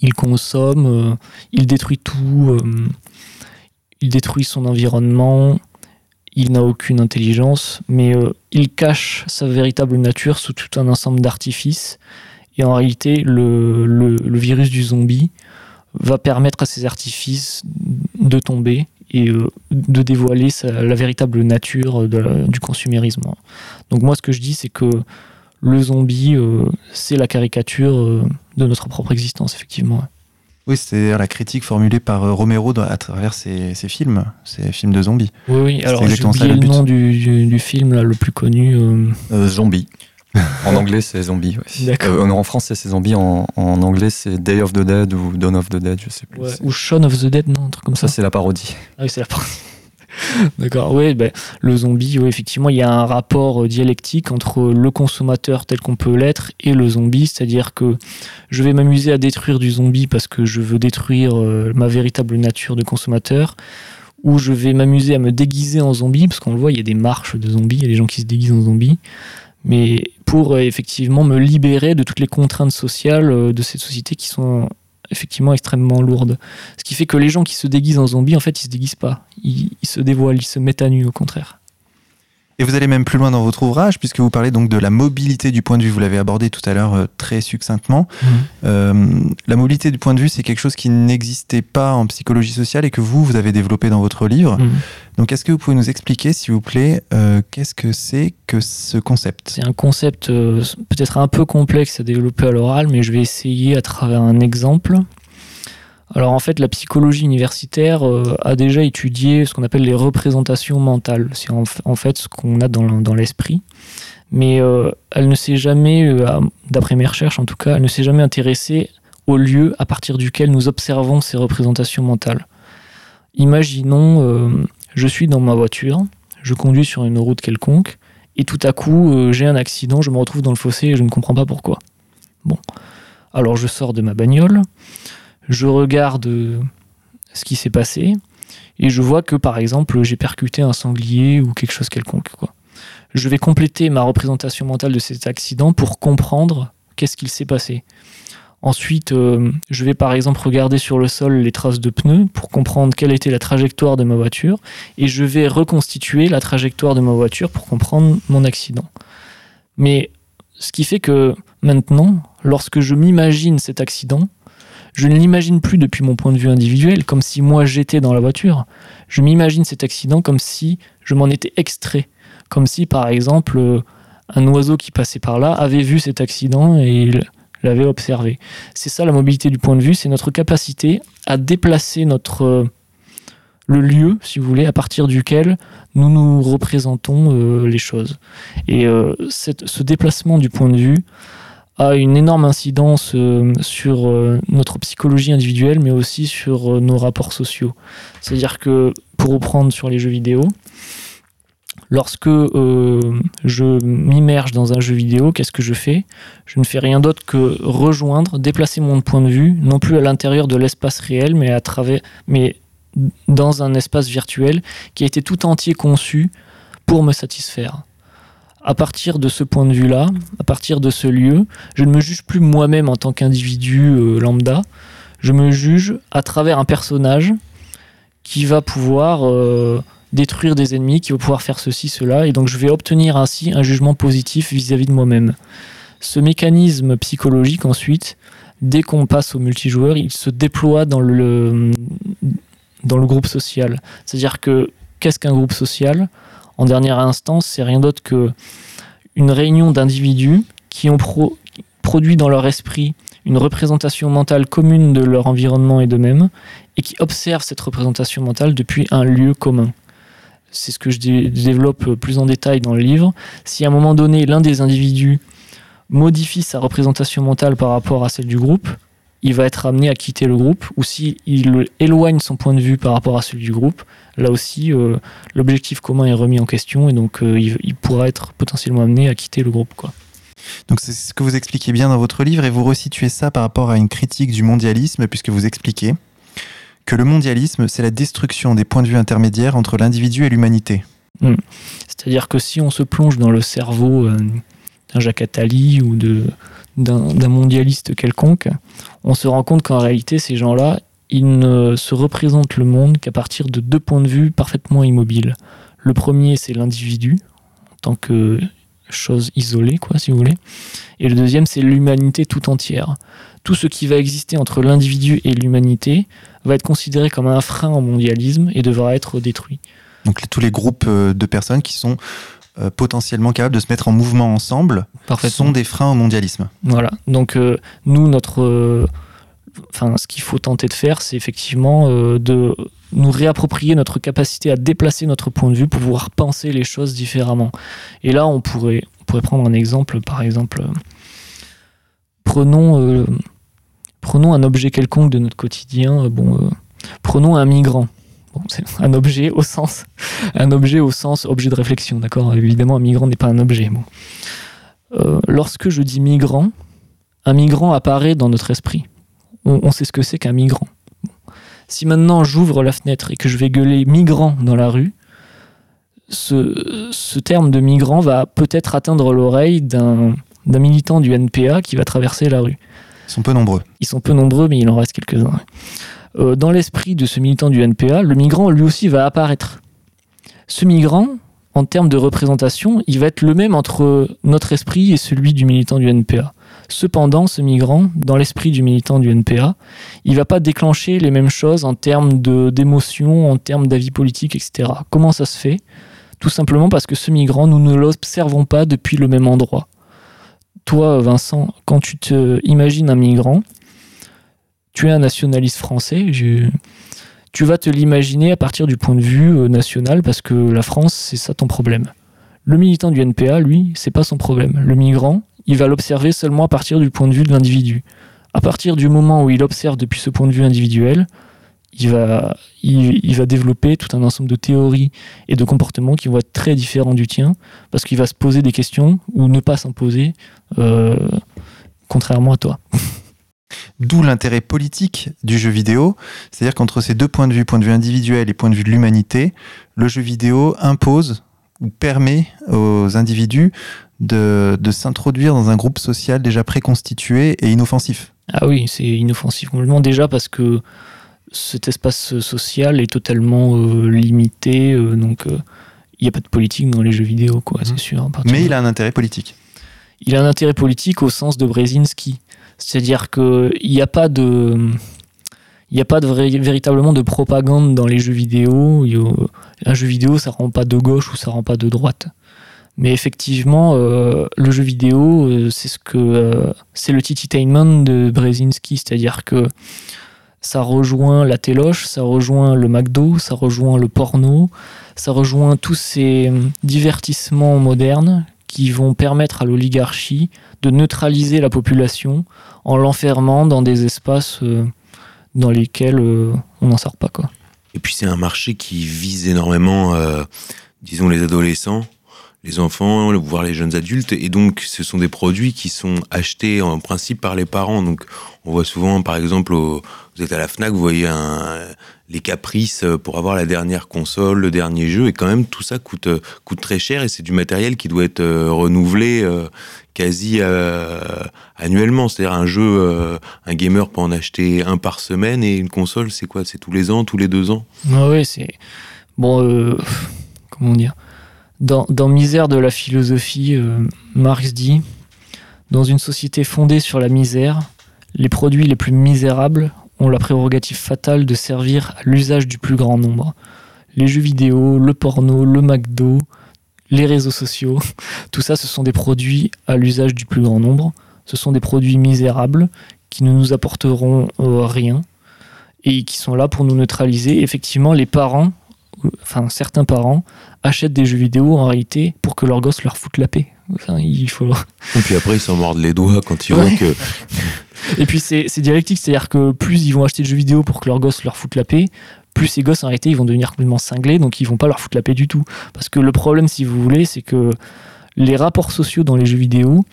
il consomme, euh, il détruit tout, euh, il détruit son environnement, il n'a aucune intelligence, mais euh, il cache sa véritable nature sous tout un ensemble d'artifices. Et en réalité, le, virus du zombie va permettre à ces artifices de tomber et de dévoiler la véritable nature du consumérisme. Donc moi, ce que je dis, c'est que le zombie, c'est la caricature de notre propre existence, effectivement. Oui, c'est la critique formulée par euh, Romero à travers ses, films, ses films de zombies. Oui, oui. alors j'ai oublié le, nom du, film là, le plus connu. Euh. Euh, zombie. en anglais, c'est Zombie. Ouais. en français, c'est Zombie. En, anglais, c'est Day of the Dead ou Dawn of the Dead, je sais plus. ou Shaun of the Dead, non, un truc comme ça. Ça, c'est la parodie. Ah oui, c'est la parodie. D'accord, oui, ben, le zombie, oui, effectivement, il y a un rapport euh, dialectique entre le consommateur tel qu'on peut l'être et le zombie, c'est-à-dire que je vais m'amuser à détruire du zombie parce que je veux détruire euh, ma véritable nature de consommateur, ou je vais m'amuser à me déguiser en zombie, parce qu'on le voit, il y a des marches de zombies, il y a des gens qui se déguisent en zombies, mais pour euh, effectivement me libérer de toutes les contraintes sociales de cette société qui sont effectivement extrêmement lourde. Ce qui fait que les gens qui se déguisent en zombies, en fait, ils se déguisent pas. Ils, se dévoilent, ils se mettent à nu, au contraire. Et vous allez même plus loin dans votre ouvrage, puisque vous parlez donc de la mobilité du point de vue. Vous l'avez abordé tout à l'heure euh, très succinctement. Mhm. Euh, la mobilité du point de vue, c'est quelque chose qui n'existait pas en psychologie sociale et que vous, vous avez développé dans votre livre. Mhm. Donc, est-ce que vous pouvez nous expliquer, s'il vous plaît, euh, qu'est-ce que c'est que ce concept? C'est un concept peut-être un peu complexe à développer à l'oral, mais je vais essayer à travers un exemple. Alors en fait, la psychologie universitaire euh, a déjà étudié ce qu'on appelle les représentations mentales. C'est en, fait ce qu'on a dans, l'esprit. Mais euh, elle ne s'est jamais, euh, d'après mes recherches en tout cas, elle ne s'est jamais intéressée au lieu à partir duquel nous observons ces représentations mentales. Imaginons, je suis dans ma voiture, je conduis sur une route quelconque, et tout à coup, j'ai un accident, je me retrouve dans le fossé et je ne comprends pas pourquoi. Bon. Alors je sors de ma bagnole, je regarde euh, ce qui s'est passé, et je vois que par exemple, j'ai percuté un sanglier ou quelque chose quelconque. Je vais compléter ma représentation mentale de cet accident pour comprendre qu'est-ce qu'il s'est passé. Ensuite, euh, je vais par exemple regarder sur le sol les traces de pneus pour comprendre quelle était la trajectoire de ma voiture et je vais reconstituer la trajectoire de ma voiture pour comprendre mon accident. Mais ce qui fait que maintenant, lorsque je m'imagine cet accident, je ne l'imagine plus depuis mon point de vue individuel, comme si moi j'étais dans la voiture. Je m'imagine cet accident comme si je m'en étais extrait. Comme si, par exemple, euh, un oiseau qui passait par là avait vu cet accident et l'avait observé. C'est ça la mobilité du point de vue, c'est notre capacité à déplacer notre euh, le lieu, si vous voulez, à partir duquel nous nous représentons euh, les choses. Et ce déplacement du point de vue a une énorme incidence sur notre psychologie individuelle, mais aussi sur nos rapports sociaux. C'est-à-dire que, pour reprendre sur les jeux vidéo, Lorsque euh, je m'immerge dans un jeu vidéo, qu'est-ce que je fais? Je ne fais rien d'autre que rejoindre, déplacer mon point de vue, non plus à l'intérieur de l'espace réel, mais à travers, mais dans un espace virtuel qui a été tout entier conçu pour me satisfaire. À partir de ce point de vue-là, à partir de ce lieu, je ne me juge plus moi-même en tant qu'individu euh, lambda. Je me juge à travers un personnage qui va pouvoir euh, détruire des ennemis, qui va pouvoir faire ceci, cela, et donc je vais obtenir ainsi un jugement positif vis-à-vis de moi-même. Ce mécanisme psychologique ensuite, dès qu'on passe au multijoueur, il se déploie dans le, dans le groupe social. C'est-à-dire que qu'est-ce qu'un groupe social? En dernière instance, c'est rien d'autre que une réunion d'individus qui ont produit dans leur esprit une représentation mentale commune de leur environnement et d'eux-mêmes, et qui observent cette représentation mentale depuis un lieu commun. C'est ce que je développe plus en détail dans le livre, si à un moment donné l'un des individus modifie sa représentation mentale par rapport à celle du groupe, il va être amené à quitter le groupe, ou s'il il éloigne son point de vue par rapport à celui du groupe, là aussi, euh, l'objectif commun est remis en question, et donc euh, il, pourra être potentiellement amené à quitter le groupe. Quoi. Donc c'est ce que vous expliquez bien dans votre livre, et vous resituez ça par rapport à une critique du mondialisme, puisque vous expliquez que le mondialisme, c'est la destruction des points de vue intermédiaires entre l'individu et l'humanité. Hmm. C'est-à-dire que si on se plonge dans le cerveau euh, d'un Jacques Attali ou d'un mondialiste quelconque, on se rend compte qu'en réalité, ces gens-là, ils ne se représentent le monde qu'à partir de deux points de vue parfaitement immobiles. Le premier, c'est l'individu, en tant que chose isolée, quoi, si vous voulez. Et le deuxième, c'est l'humanité tout entière. Tout ce qui va exister entre l'individu et l'humanité va être considéré comme un frein au mondialisme et devra être détruit. Donc tous les groupes euh, de personnes qui sont euh, potentiellement capables de se mettre en mouvement ensemble sont des freins au mondialisme. Voilà. Donc euh, nous, notre, enfin, ce qu'il faut tenter de faire, c'est effectivement de nous réapproprier notre capacité à déplacer notre point de vue pour pouvoir penser les choses différemment. Et là, on pourrait, on pourrait prendre un exemple, par exemple, prenons Prenons un objet quelconque de notre quotidien. Euh, bon, euh, prenons un migrant. Bon, c'est un objet au sens, un objet au sens objet de réflexion, d'accord? Évidemment, un migrant n'est pas un objet. Bon. Euh, lorsque je dis migrant, un migrant apparaît dans notre esprit. On, sait ce que c'est qu'un migrant. Si maintenant j'ouvre la fenêtre et que je vais gueuler migrant dans la rue, ce, ce terme de migrant va peut-être atteindre l'oreille d'un militant du NPA qui va traverser la rue. Ils sont peu nombreux. Ils sont peu nombreux, mais il en reste quelques-uns. Euh, dans l'esprit de ce militant du NPA, le migrant lui aussi va apparaître. Ce migrant, en termes de représentation, il va être le même entre notre esprit et celui du militant du NPA. Cependant, ce migrant, dans l'esprit du militant du NPA, il va pas déclencher les mêmes choses en termes d'émotions, en termes d'avis politique, etc. Comment ça se fait? Tout simplement parce que ce migrant, nous ne l'observons pas depuis le même endroit toi, Vincent, quand tu te imagines un migrant, tu es un nationaliste français, tu vas te l'imaginer à partir du point de vue euh, national parce que la France, c'est ça ton problème. Le militant du NPA, lui, c'est pas son problème. Le migrant, il va l'observer seulement à partir du point de vue de l'individu. À partir du moment où il observe depuis ce point de vue individuel, il va, développer tout un ensemble de théories et de comportements qui vont être très différents du tien, parce qu'il va se poser des questions ou ne pas s'en poser, euh, contrairement à toi. D'où l'intérêt politique du jeu vidéo, c'est-à-dire qu'entre ces deux points de vue, point de vue individuel et point de vue de l'humanité, le jeu vidéo impose ou permet aux individus de, de s'introduire dans un groupe social déjà préconstitué et inoffensif. Ah oui, c'est inoffensif complètement déjà parce que cet espace social est totalement euh, limité, euh, donc euh, il n'y a pas de politique dans les jeux vidéo, quoi, c'est mhm. sûr. Mais il a un intérêt politique. Il a un intérêt politique au sens de Brzezinski. C'est-à-dire qu'il n'y a pas de. Il n'y a pas de véritablement de propagande dans les jeux vidéo. Un jeu vidéo, ça rend pas de gauche ou ça rend pas de droite. Mais effectivement, le jeu vidéo, c'est ce que c'est le tititainment de Brzezinski, c'est-à-dire que ça rejoint la téloche, ça rejoint le McDo, ça rejoint le porno, ça rejoint tous ces divertissements modernes qui vont permettre à l'oligarchie de neutraliser la population en l'enfermant dans des espaces euh, dans lesquels euh, on n'en sort pas. Quoi. Et puis c'est un marché qui vise énormément, euh, disons, les adolescents les enfants, voire les jeunes adultes. Et donc, ce sont des produits qui sont achetés en principe par les parents. Donc, on voit souvent, par exemple, vous êtes à la Fnac, vous voyez les caprices pour avoir la dernière console, le dernier jeu. Et quand même, tout ça coûte, coûte très cher et c'est du matériel qui doit être euh, renouvelé euh, quasi euh, annuellement. C'est-à-dire un jeu, un gamer peut en acheter un par semaine et une console, c'est quoi? C'est tous les ans, tous les deux ans? Ah Oui, c'est. Bon, comment dire? Dans, Misère de la philosophie, euh, Marx dit Dans une société fondée sur la misère, les produits les plus misérables ont la prérogative fatale de servir à l'usage du plus grand nombre. Les jeux vidéo, le porno, le McDo, les réseaux sociaux, tout ça, ce sont des produits à l'usage du plus grand nombre. Ce sont des produits misérables qui ne nous apporteront euh, rien et qui sont là pour nous neutraliser. Effectivement, les parents, enfin certains parents, achètent des jeux vidéo en réalité pour que leur gosse leur foute la paix. il faut... Et puis après, ils s'en mordent les doigts quand ils voient que. Et puis c'est dialectique, c'est-à-dire que plus ils vont acheter des jeux vidéo pour que leur gosse leur foute la paix, plus ces gosses en réalité ils vont devenir complètement cinglés, donc ils vont pas leur foutre la paix du tout. Parce que le problème, si vous voulez, c'est que les rapports sociaux dans les jeux vidéo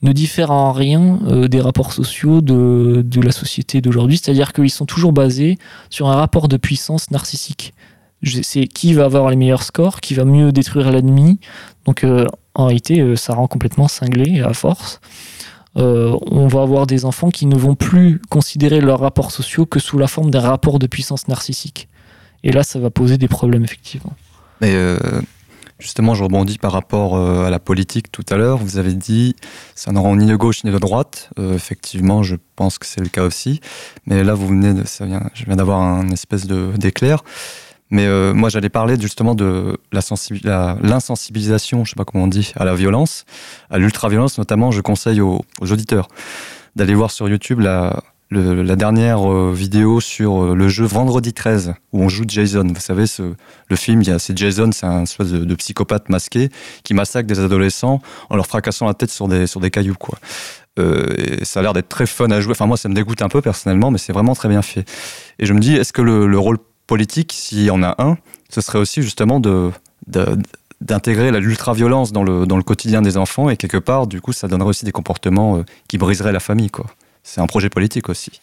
ne diffèrent en rien euh, des rapports sociaux de, de la société d'aujourd'hui, c'est-à-dire qu'ils sont toujours basés sur un rapport de puissance narcissique c'est qui va avoir les meilleurs scores, qui va mieux détruire l'ennemi. Donc euh, en réalité, euh, ça rend complètement cinglé à force. Euh, on va avoir des enfants qui ne vont plus considérer leurs rapports sociaux que sous la forme d'un rapport de puissance narcissique. Et là, ça va poser des problèmes, effectivement. Mais justement, je rebondis par rapport à la politique tout à l'heure. Vous avez dit ça ne rend ni de gauche ni de droite. effectivement, je pense que c'est le cas aussi. Mais là, vous venez je viens d'avoir un espèce d'éclair. Mais euh, moi, j'allais parler justement de l'insensibilisation, je sais pas comment on dit, à la violence, à l'ultra-violence. Notamment, je conseille aux, auditeurs d'aller voir sur YouTube la, dernière euh, vidéo sur euh, le jeu Vendredi 13, où on joue Jason. Vous savez, le film, c'est Jason, c'est un espèce de, psychopathe masqué qui massacre des adolescents en leur fracassant la tête sur des, cailloux, et ça a l'air d'être très fun à jouer. Enfin, moi, ça me dégoûte un peu personnellement, mais c'est vraiment très bien fait. Et je me dis, est-ce que le, le rôle politique, s'il y en a un, ce serait aussi justement de, d'intégrer l'ultra-violence dans le, dans le quotidien des enfants et quelque part, du coup, ça donnerait aussi des comportements euh, qui briseraient la famille. quoi. C'est un projet politique aussi.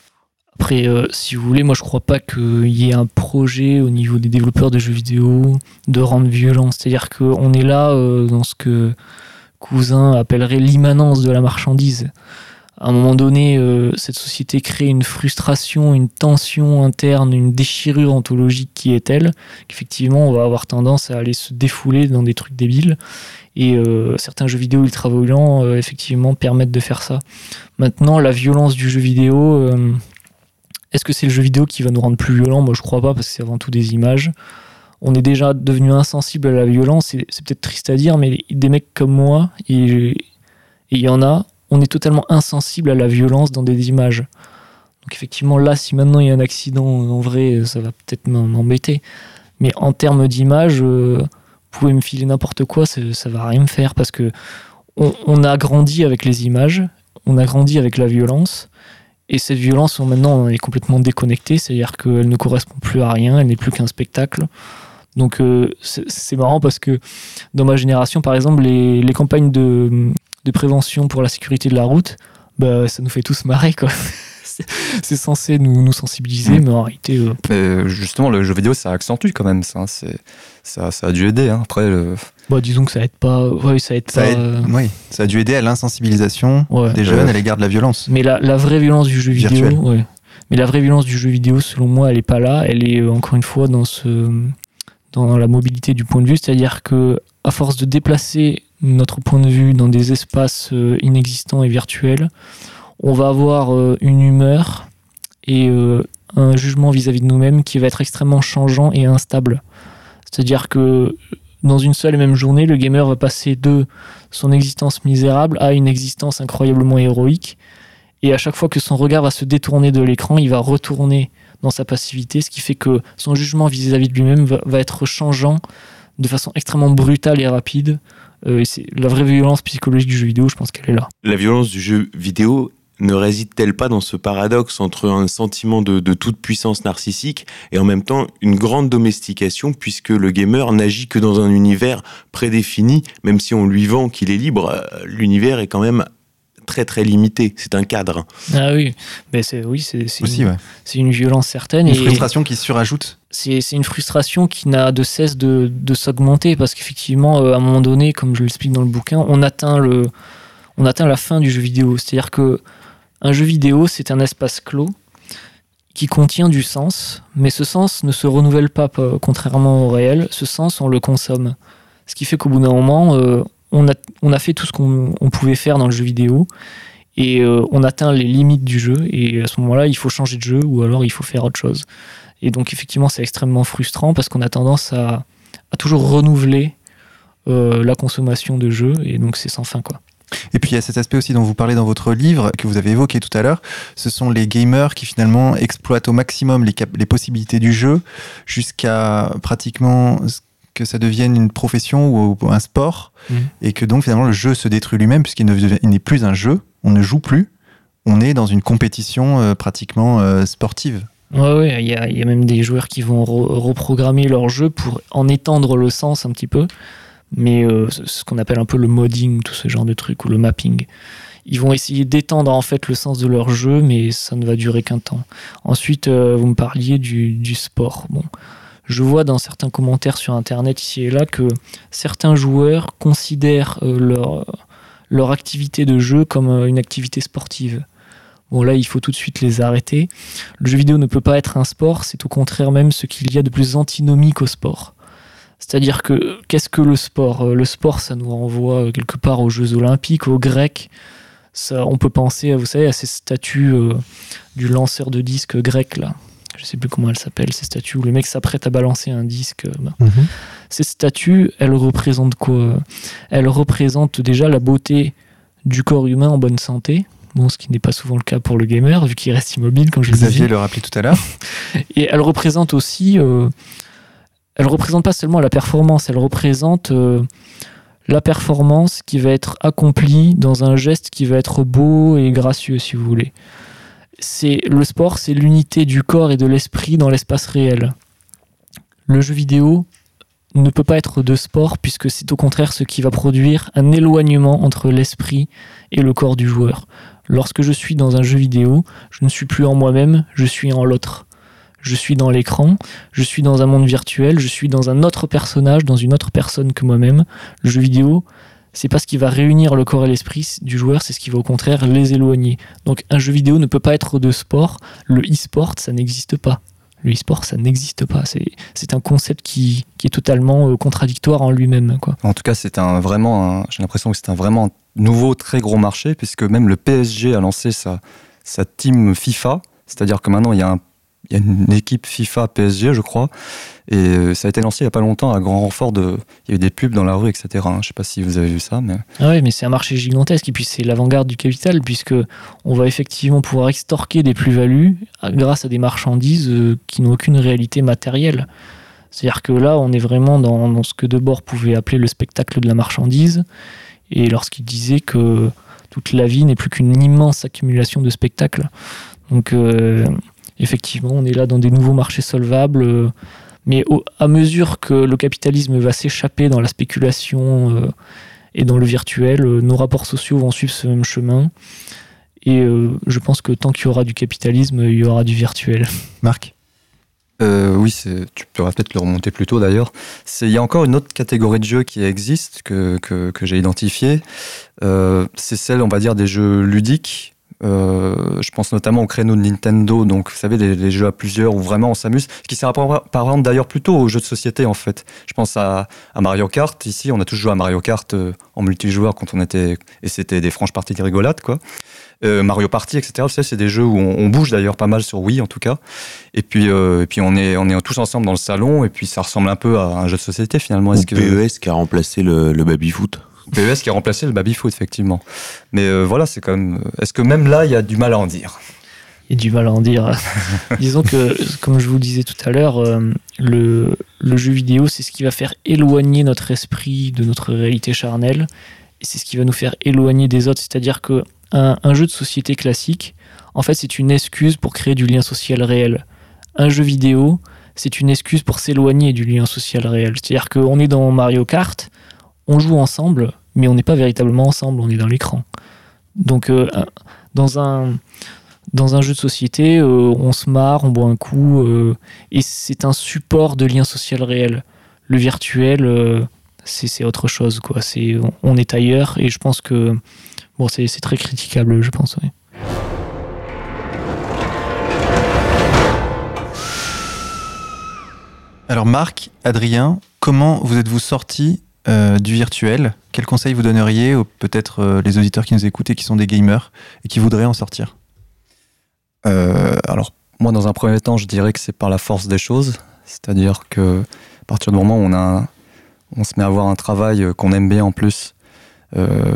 Après, euh, si vous voulez, moi je crois pas qu'il y ait un projet au niveau des développeurs de jeux vidéo de rendre violent. C'est-à-dire qu'on est là euh, dans ce que Cousin appellerait l'immanence de la marchandise à un moment donné, euh, cette société crée une frustration, une tension interne, une déchirure ontologique qui est telle qu'effectivement, on va avoir tendance à aller se défouler dans des trucs débiles. Et euh, certains jeux vidéo ultra violents, euh, effectivement, permettent de faire ça. Maintenant, la violence du jeu vidéo, est-ce que c'est le jeu vidéo qui va nous rendre plus violents? Moi, je crois pas, parce que c'est avant tout des images. On est déjà devenu insensible à la violence, c'est peut-être triste à dire, mais des mecs comme moi, et il y en a, on est totalement insensible à la violence dans des images. Donc effectivement, là, si maintenant il y a un accident, en vrai, ça va peut-être m'embêter. Mais en termes d'image, euh, vous pouvez me filer n'importe quoi, ça, ça, va rien me faire parce que on, a grandi avec les images, on a grandi avec la violence, Et cette violence, maintenant, est complètement déconnectée, c'est-à-dire qu'elle ne correspond plus à rien, elle n'est plus qu'un spectacle. Donc euh, c'est marrant parce que dans ma génération, par exemple, les campagnes de, de, prévention pour la sécurité de la route, bah, ça nous fait tous marrer. Quoi. c'est censé nous, nous sensibiliser, mm. mais en réalité. Euh, justement, le jeu vidéo, ça accentue quand même ça. Ça, ça a dû aider. Hein. Après, bah, disons que ça aide pas. Ouais, ça aide pas. Euh, oui, ça a dû aider à l'insensibilisation des jeunes à l'égard de la violence. Mais la, la, vraie violence du jeu vidéo. Ouais. Mais la vraie violence du jeu vidéo, selon moi, elle est pas là. Elle est encore une fois dans ce dans la mobilité du point de vue, c'est-à-dire que à force de déplacer notre point de vue dans des espaces euh, inexistants et virtuels, on va avoir euh, une humeur et euh, un jugement vis-à-vis de nous-mêmes qui va être extrêmement changeant et instable. C'est-à-dire que dans une seule et même journée, le gamer va passer de son existence misérable à une existence incroyablement héroïque. Et à chaque fois que son regard va se détourner de l'écran, il va retourner dans sa passivité, ce qui fait que son jugement vis-à-vis de lui-même va, être changeant de façon extrêmement brutale et rapide. Euh, la vraie violence psychologique du jeu vidéo, je pense qu'elle est là. La violence du jeu vidéo ne réside-t-elle pas dans ce paradoxe entre un sentiment de, toute puissance narcissique et en même temps une grande domestication puisque le gamer n'agit que dans un univers prédéfini, même si on lui vend qu'il est libre, euh, l'univers est quand même très très limité. C'est un cadre. Ah oui, mais c'est oui, c'est une, une, violence certaine. Une frustration qui se surajoute. C'est une frustration qui n'a de cesse de, de s'augmenter parce qu'effectivement, euh, à un moment donné, comme je l'explique dans le bouquin, on atteint le, on atteint la fin du jeu vidéo. C'est-à-dire que un jeu vidéo, c'est un espace clos qui contient du sens, mais ce sens ne se renouvelle pas, contrairement au réel. Ce sens, on le consomme. Ce qui fait qu'au bout d'un moment, euh, on a, fait tout ce qu'on pouvait faire dans le jeu vidéo et euh, on atteint les limites du jeu et à ce moment-là il faut changer de jeu ou alors il faut faire autre chose. Et donc effectivement c'est extrêmement frustrant parce qu'on a tendance à, toujours renouveler euh, la consommation de jeux et donc c'est sans fin et puis il y a cet aspect aussi dont vous parlez dans votre livre, que vous avez évoqué tout à l'heure, ce sont les gamers qui finalement exploitent au maximum les possibilités du jeu jusqu'à pratiquement que ça devienne une profession ou, un sport, mmh. et que donc finalement le jeu se détruit lui-même puisqu'il n'est plus un jeu, on ne joue plus, on est dans une compétition euh, pratiquement euh, sportive. Ouais, il y, a, même des joueurs qui vont reprogrammer leur jeu pour en étendre le sens un petit peu, mais euh, ce qu'on appelle un peu le modding, tout ce genre de truc, ou le mapping. Ils vont essayer d'étendre en fait le sens de leur jeu, mais ça ne va durer qu'un temps. Ensuite, vous me parliez du, du sport. Bon, je vois dans certains commentaires sur Internet ici et là que certains joueurs considèrent euh, leur, leur activité de jeu comme euh, une activité sportive. Bon là, il faut tout de suite les arrêter. Le jeu vidéo ne peut pas être un sport, c'est au contraire même ce qu'il y a de plus antinomique au sport. C'est-à-dire que qu'est-ce que le sport? Euh, Le sport, ça nous renvoie quelque part aux Jeux olympiques, aux Grecs. Ça, on peut penser, vous savez, à ces statues du lanceur de disques grec là je sais plus comment elle s'appelle, ces statues où le mec s'apprête à balancer un disque. Bah. Mhm. Ces statues, elles représentent quoi Elles représentent déjà la beauté du corps humain en bonne santé. Bon, ce qui n'est pas souvent le cas pour le gamer, vu qu'il reste immobile, comme je vous Xavier le rappelait tout à l'heure. Et elles représentent aussi. Euh, elles représentent pas seulement la performance, elles représentent. Euh, la performance qui va être accomplie dans un geste qui va être beau et gracieux, si vous voulez c'est le sport, c'est l'unité du corps et de l'esprit dans l'espace réel. Le jeu vidéo ne peut pas être de sport puisque c'est au contraire ce qui va produire un éloignement entre l'esprit et le corps du joueur. Lorsque je suis dans un jeu vidéo, je ne suis plus en moi-même, je suis en l'autre. Je suis dans l'écran, je suis dans un monde virtuel, je suis dans un autre personnage, dans une autre personne que moi-même. Le jeu vidéo, c'est pas ce qui va réunir le corps et l'esprit du joueur, c'est ce qui va au contraire les éloigner. Donc un jeu vidéo ne peut pas être de sport, le e-sport ça n'existe pas. Le e-sport ça n'existe pas, c'est un concept qui, est totalement euh, contradictoire en lui-même. En tout cas c'est un vraiment, j'ai l'impression que c'est un vraiment nouveau très gros marché puisque même le PSG a lancé sa, sa team FIFA, c'est-à-dire que maintenant il y a un il y a une équipe FIFA PSG, je crois, et euh, ça a été lancé il n'y a pas longtemps à grand renfort de. Il y a eu des pubs dans la rue, etc. Je ne sais pas si vous avez vu ça, mais. Ah oui, mais c'est un marché gigantesque et puis c'est l'avant-garde du capital puisque on va effectivement pouvoir extorquer des plus-values grâce à des marchandises euh, qui n'ont aucune réalité matérielle. C'est-à-dire que là, on est vraiment dans, dans ce que Debord pouvait appeler le spectacle de la marchandise, et lorsqu'il disait que toute la vie n'est plus qu'une immense accumulation de spectacles. Donc effectivement, on est là dans des nouveaux marchés solvables, mais à mesure que le capitalisme va s'échapper dans la spéculation et dans le virtuel, nos rapports sociaux vont suivre ce même chemin. Et je pense que tant qu'il y aura du capitalisme, il y aura du virtuel. Marc? Euh, oui, tu peux peut-être le remonter plus tôt d'ailleurs. Il y a encore une autre catégorie de jeux qui existe, que, que, j'ai identifiée. Euh, c'est celle, on va dire, des jeux ludiques. Euh, je pense notamment au créneau de Nintendo, donc vous savez, les, jeux à plusieurs où vraiment on s'amuse, ce qui exemple d'ailleurs plutôt aux jeux de société en fait. Je pense à, à, Mario Kart, ici on a tous joué à Mario Kart en multijoueur quand on était, et c'était des franches parties de rigolade quoi. Euh, Mario Party, etc. c'est des jeux où on, bouge d'ailleurs pas mal sur Wii en tout cas. Et puis, euh, et puis on est, on est tous ensemble dans le salon et puis ça ressemble un peu à un jeu de société finalement. Est-ce que... PES qui a remplacé le, le baby-foot. PES qui a remplacé le baby-foot effectivement. Mais euh, voilà, c'est quand même. Est-ce que même là, il y a du mal à en dire? Il y a du mal à en dire. Disons que, comme je vous le disais tout à l'heure, le, le, jeu vidéo, c'est ce qui va faire éloigner notre esprit de notre réalité charnelle. Et c'est ce qui va nous faire éloigner des autres. C'est-à-dire que un, jeu de société classique, en fait, c'est une excuse pour créer du lien social réel. Un jeu vidéo, c'est une excuse pour s'éloigner du lien social réel. C'est-à-dire qu'on est dans Mario Kart, on joue ensemble, mais on n'est pas véritablement ensemble, on est dans l'écran. Donc, euh, dans, un, dans un jeu de société, euh, on se marre, on boit un coup, euh, et c'est un support de lien social réel. Le virtuel, c'est autre chose, quoi. On, on est ailleurs, et je pense que Bon, c'est très critiquable, je pense. Alors Marc, Adrien, comment vous êtes-vous sorti euh, du virtuel Quels conseils vous donneriez aux peut-être euh, les auditeurs qui nous écoutent et qui sont des gamers et qui voudraient en sortir? Euh, Alors moi, dans un premier temps, je dirais que c'est par la force des choses, c'est-à-dire que à partir du moment où on a, on se met à avoir un travail qu'on aime bien en plus,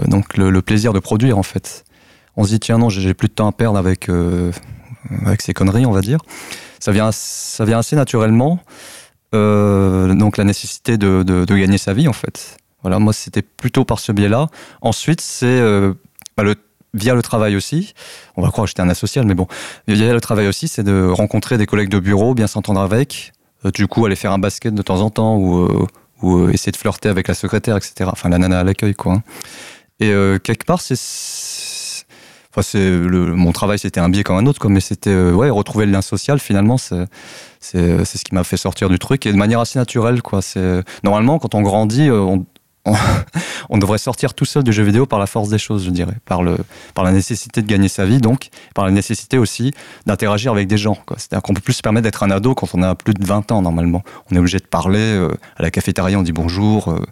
donc le, plaisir de produire en fait. On se dit tiens non j'ai plus de temps à perdre avec avec ces conneries on va dire. Ça vient ça vient assez naturellement. Euh, donc la nécessité de, gagner sa vie en fait. Voilà moi c'était plutôt par ce biais-là. Ensuite c'est bah, le via le travail aussi, on va croire que j'étais un asocial, mais bon, via le travail aussi, c'est de rencontrer des collègues de bureau, bien s'entendre avec, du coup aller faire un basket de temps en temps ou, euh, essayer de flirter avec la secrétaire, etc. Enfin, la nana à l'accueil, quoi. Hein. Et euh, quelque part, c'est. Enfin, c'est mon travail, c'était un biais comme un autre, quoi, mais c'était euh, ouais, retrouver le lien social, finalement, c'est, ce qui m'a fait sortir du truc, et de manière assez naturelle. Quoi. C'est, normalement, quand on grandit, on, on, devrait sortir tout seul du jeu vidéo par la force des choses, je dirais, par, le, par la nécessité de gagner sa vie, donc, par la nécessité aussi d'interagir avec des gens. C'est-à-dire qu'on peut plus se permettre d'être un ado quand on a plus de 20 ans, normalement. On est obligé de parler, euh, à la cafétéria, on dit bonjour. Euh,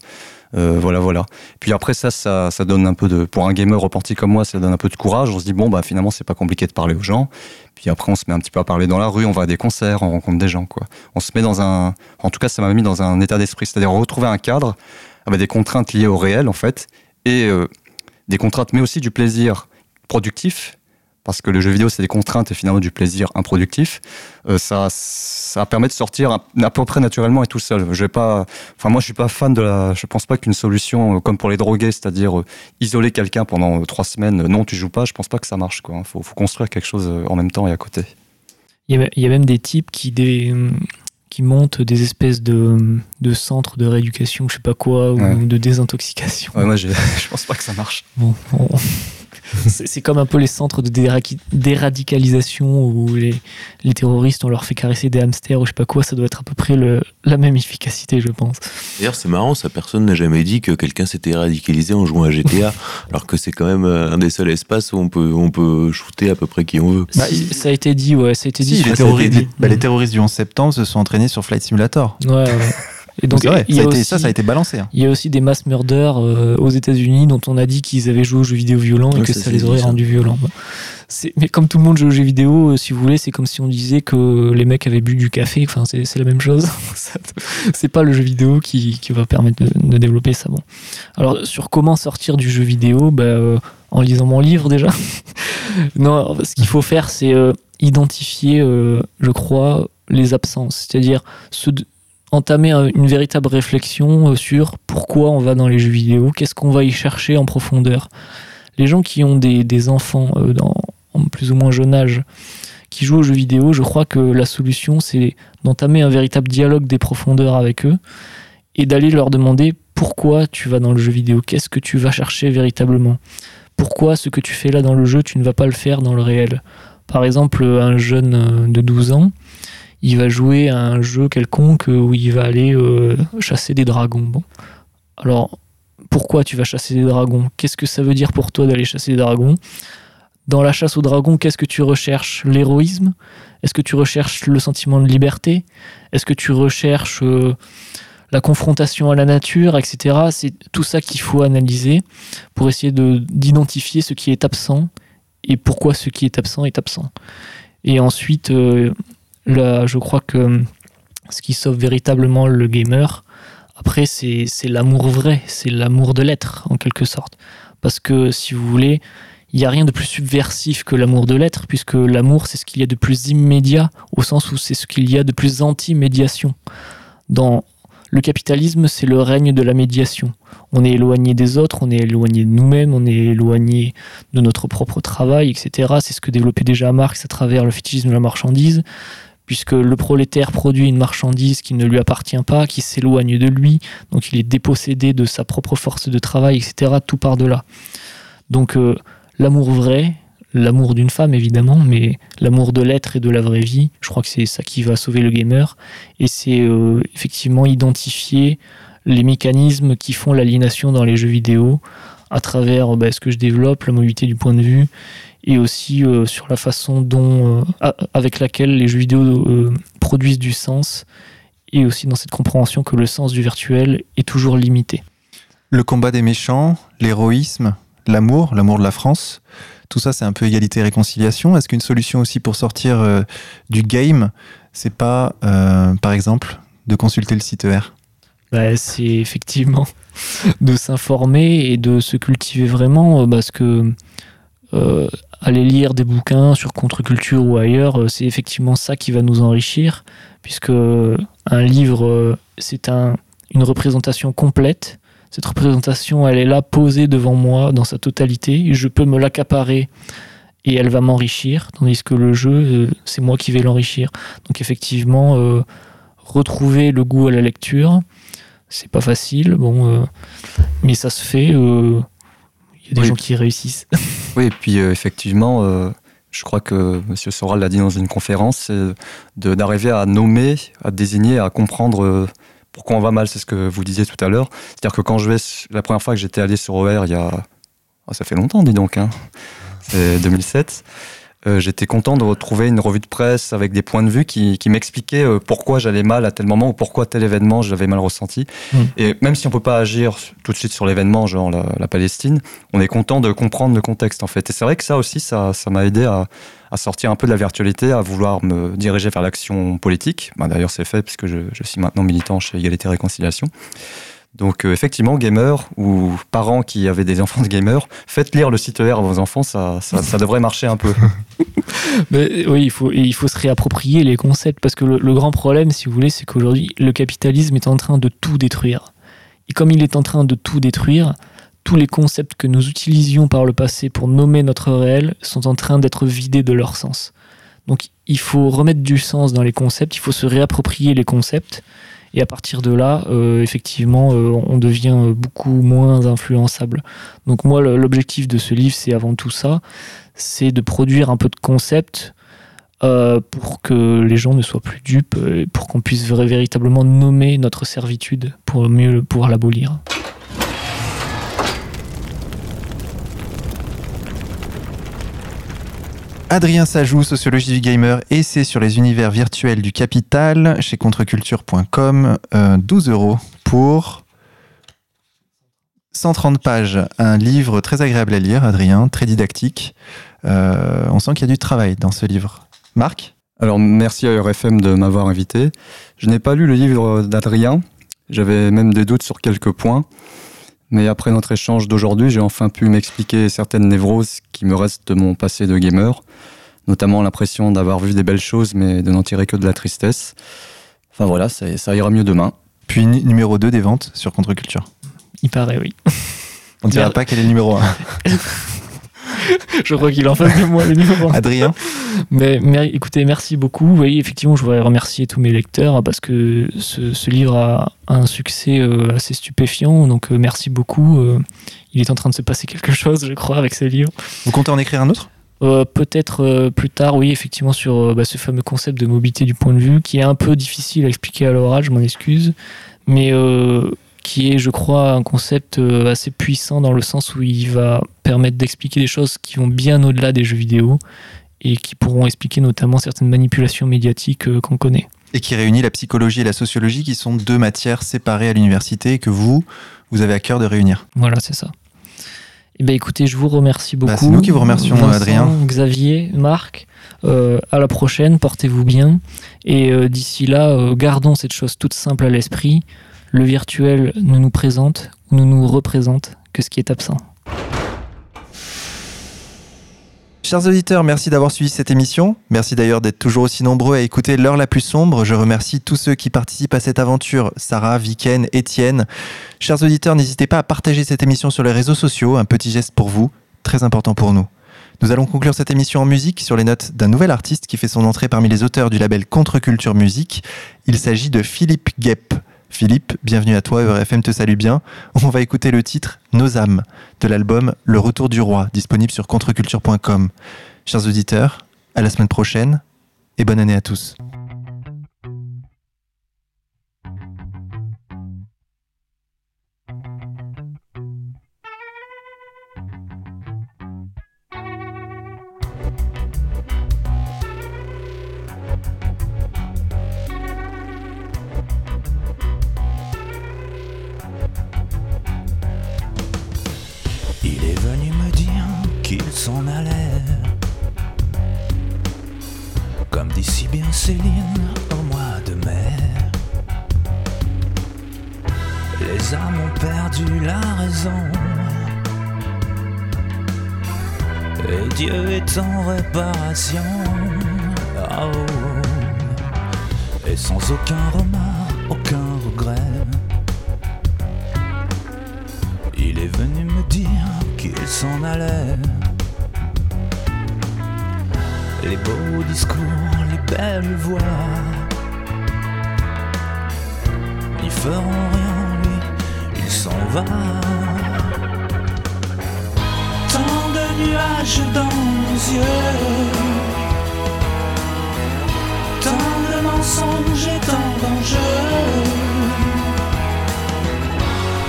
euh, voilà, voilà. Puis après ça, ça, ça, donne un peu de, pour un gamer repenti comme moi, ça donne un peu de courage. On se dit bon, bah finalement, c'est pas compliqué de parler aux gens. Puis après, on se met un petit peu à parler dans la rue, on va à des concerts, on rencontre des gens, quoi. On se met dans un, en tout cas, ça m'a mis dans un état d'esprit, c'est-à-dire retrouver un cadre avec des contraintes liées au réel en fait, et euh, des contraintes, mais aussi du plaisir productif, parce que le jeu vidéo c'est des contraintes et finalement du plaisir improductif. Euh, ça, ça permet de sortir à, peu près naturellement et tout seul. Je vais pas, enfin moi je suis pas fan de la, je pense pas qu'une solution euh, comme pour les drogués, c'est-à-dire isoler quelqu'un pendant trois semaines, non tu joues pas, je pense pas que ça marche quoi. Faut, faut construire quelque chose en même temps et à côté. Il y a, il y a même des types qui des qui montent des espèces de, de centres de rééducation, je sais pas quoi, ou de désintoxication. Ouais, moi, je, je pense pas que ça marche. Bon, c'est comme un peu les centres de déradicalisation où les, les, terroristes, on leur fait caresser des hamsters ou je sais pas quoi, ça doit être à peu près le, la même efficacité, je pense. D'ailleurs, c'est marrant, ça, personne n'a jamais dit que quelqu'un s'était radicalisé en jouant à GTA, alors que c'est quand même euh, un des seuls espaces où on peut, on peut shooter à peu près qui on veut. Bah, ça a été dit, ouais, ça a été dit. les, terroristes, bah, les terroristes du 11 septembre se sont entraînés sur Flight Simulator. Ouais, ouais. Et donc, ça, a été, ça, ça a été balancé. Hein. Il y a aussi des mass murders euh, aux États-Unis dont on a dit qu'ils avaient joué aux jeux vidéo violents et que ça, les aurait rendus violents. Mais comme tout le monde joue aux jeux vidéo, euh, si vous voulez, c'est comme si on disait que les mecs avaient bu du café. Enfin, c'est la même chose. c'est pas le jeu vidéo qui, qui va permettre de, développer ça. Bon. Alors, sur comment sortir du jeu vidéo, bah, euh, en lisant mon livre déjà. non, ce qu'il faut faire, c'est identifier, je crois, les absences. C'est-à-dire se, entamer une véritable réflexion euh, sur pourquoi on va dans les jeux vidéo, qu'est-ce qu'on va y chercher en profondeur. Les gens qui ont des, enfants euh, dans, en plus ou moins jeune âge, qui jouent aux jeux vidéo, je crois que la solution, c'est d'entamer un véritable dialogue des profondeurs avec eux et d'aller leur demander pourquoi tu vas dans le jeu vidéo, qu'est-ce que tu vas chercher véritablement, pourquoi ce que tu fais là dans le jeu, tu ne vas pas le faire dans le réel. Par exemple, un jeune de 12 ans, il va jouer à un jeu quelconque où il va aller euh, chasser des dragons. Alors, pourquoi tu vas chasser des dragons? Qu'est-ce que ça veut dire pour toi d'aller chasser des dragons? Dans la chasse aux dragons, qu'est-ce que tu recherches? L'héroïsme? Est-ce que tu recherches le sentiment de liberté? Est-ce que tu recherches euh, la confrontation à la nature, etc. C'est tout ça qu'il faut analyser pour essayer d'identifier ce qui est absent et pourquoi ce qui est absent est absent. Et ensuite, euh, là, je crois que ce qui sauve véritablement le gamer, après, c'est l'amour vrai, c'est l'amour de l'être, en quelque sorte. Parce que, si vous voulez, il n'y a rien de plus subversif que l'amour de l'être, puisque l'amour, c'est ce qu'il y a de plus immédiat, au sens où c'est ce qu'il y a de plus anti-médiation. Dans le capitalisme, c'est le règne de la médiation. On est éloigné des autres, on est éloigné de nous-mêmes, on est éloigné de notre propre travail, etc. C'est ce que développait déjà Marx à travers le fétichisme de la marchandise puisque le prolétaire produit une marchandise qui ne lui appartient pas, qui s'éloigne de lui, donc il est dépossédé de sa propre force de travail, etc. Tout par delà. Donc euh, l'amour vrai, l'amour d'une femme évidemment, mais l'amour de l'être et de la vraie vie, je crois que c'est ça qui va sauver le gamer, et c'est euh, effectivement identifier les mécanismes qui font l'aliénation dans les jeux vidéo à travers bah, ce que je développe, la mobilité du point de vue, et aussi euh, sur la façon dont, euh, avec laquelle les jeux vidéo euh, produisent du sens, et aussi dans cette compréhension que le sens du virtuel est toujours limité. Le combat des méchants, l'héroïsme, l'amour, l'amour de la France, tout ça c'est un peu égalité et réconciliation. Est-ce qu'une solution aussi pour sortir du game, c'est pas, par exemple, de consulter le site ER bah, C'est effectivement de s'informer et de se cultiver vraiment, parce que aller lire des bouquins sur contre-culture ou ailleurs, euh, c'est effectivement ça qui va nous enrichir, puisque un livre, euh, c'est un, une représentation complète. Cette représentation, elle est là posée devant moi dans sa totalité. Je peux me l'accaparer et elle va m'enrichir, tandis que le jeu, euh, c'est moi qui vais l'enrichir. Donc effectivement, retrouver le goût à la lecture, c'est pas facile, bon, mais ça se fait. Y a des gens qui réussissent. Oui, et puis euh, effectivement, euh, je crois que M. Soral l'a dit dans une conférence, c'est d'arriver à nommer, à désigner, à comprendre euh, pourquoi on va mal. C'est ce que vous disiez tout à l'heure. C'est-à-dire que quand je vais, la première fois que j'étais allé sur OR, il y a. Ah, ça fait longtemps, dis donc, hein. c'est 2007. Euh, j'étais content de retrouver une revue de presse avec des points de vue qui, qui m'expliquaient euh, pourquoi j'allais mal à tel moment ou pourquoi tel événement j'avais mal ressenti. Mm. Et même si on peut pas agir tout de suite sur l'événement, genre la, Palestine, on est content de comprendre le contexte en fait. Et c'est vrai que ça aussi, ça, ça m'a aidé à, à, sortir un peu de la virtualité, à vouloir me diriger vers l'action politique. Ben, D'ailleurs, c'est fait puisque je, je suis maintenant militant chez Égalité et Réconciliation. Donc euh, effectivement, gamers ou parents qui avaient des enfants gamers, faites lire le site ER à vos enfants, ça, ça, devrait marcher un peu. Mais, oui, il faut, il faut se réapproprier les concepts parce que le, grand problème, si vous voulez, c'est qu'aujourd'hui, le capitalisme est en train de tout détruire. Et comme il est en train de tout détruire, tous les concepts que nous utilisions par le passé pour nommer notre réel sont en train d'être vidés de leur sens. Donc il faut remettre du sens dans les concepts, il faut se réapproprier les concepts et à partir de là, euh, effectivement, euh, on devient beaucoup moins influençable. Donc moi, l'objectif de ce livre, c'est avant tout ça, c'est de produire un peu de concept euh, pour que les gens ne soient plus dupes, pour qu'on puisse véritablement nommer notre servitude pour mieux pouvoir l'abolir. Adrien Sajou, sociologie du gamer, c'est sur les univers virtuels du capital chez contreculture.com. 12 euh, euros pour 130 pages. Un livre très agréable à lire, Adrien, très didactique. Euh, on sent qu'il y a du travail dans ce livre. Marc Alors, merci à RFM de m'avoir invité. Je n'ai pas lu le livre d'Adrien. J'avais même des doutes sur quelques points. Mais après notre échange d'aujourd'hui, j'ai enfin pu m'expliquer certaines névroses qui me restent de mon passé de gamer, notamment l'impression d'avoir vu des belles choses mais de n'en tirer que de la tristesse. Enfin voilà, ça, ça ira mieux demain. Puis numéro 2 des ventes sur Contre-Culture. Il paraît, oui. On ne dira pas quel est le numéro 1. je crois qu'il est en face de moi le numéro 1. Adrien Mais, mais écoutez, merci beaucoup. Oui, effectivement, je voudrais remercier tous mes lecteurs parce que ce, ce livre a un succès euh, assez stupéfiant. Donc euh, merci beaucoup. Euh, il est en train de se passer quelque chose, je crois, avec ce livre. Vous comptez en écrire un autre? Euh, Peut-être euh, plus tard, oui, effectivement, sur euh, bah, ce fameux concept de mobilité du point de vue, qui est un peu difficile à expliquer à l'oral, je m'en excuse, mais qui est, je crois, un concept euh, assez puissant dans le sens où il va permettre d'expliquer des choses qui vont bien au-delà des jeux vidéo et qui pourront expliquer notamment certaines manipulations médiatiques euh, qu'on connaît. Et qui réunit la psychologie et la sociologie, qui sont deux matières séparées à l'université et que vous, vous avez à cœur de réunir. Voilà, c'est ça. Eh ben, écoutez, je vous remercie beaucoup. Bah, c'est nous qui vous remercions, Vincent, Adrien. Xavier, Marc. Euh, à la prochaine, portez-vous bien. Et euh, d'ici là, euh, gardons cette chose toute simple à l'esprit. Le virtuel ne nous présente ne nous représente que ce qui est absent. Chers auditeurs, merci d'avoir suivi cette émission. Merci d'ailleurs d'être toujours aussi nombreux à écouter l'heure la plus sombre. Je remercie tous ceux qui participent à cette aventure, Sarah, Viken, Étienne. Chers auditeurs, n'hésitez pas à partager cette émission sur les réseaux sociaux, un petit geste pour vous, très important pour nous. Nous allons conclure cette émission en musique sur les notes d'un nouvel artiste qui fait son entrée parmi les auteurs du label Contre-Culture Musique. Il s'agit de Philippe Guep. Philippe, bienvenue à toi, EurFM te salue bien. On va écouter le titre Nos âmes de l'album Le Retour du Roi, disponible sur contreculture.com. Chers auditeurs, à la semaine prochaine et bonne année à tous. Comme dit si bien Céline au mois de mai. Les âmes ont perdu la raison. Et Dieu est en réparation. Oh. Et sans aucun remords, aucun regret. Il est venu me dire qu'il s'en allait. Les beaux discours, les belles voix n'y feront rien, lui, il s'en va. Tant de nuages dans nos yeux, tant de mensonges et tant d'enjeux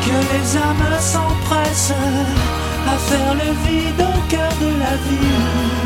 que les âmes s'empressent à faire le vide au cœur de la vie.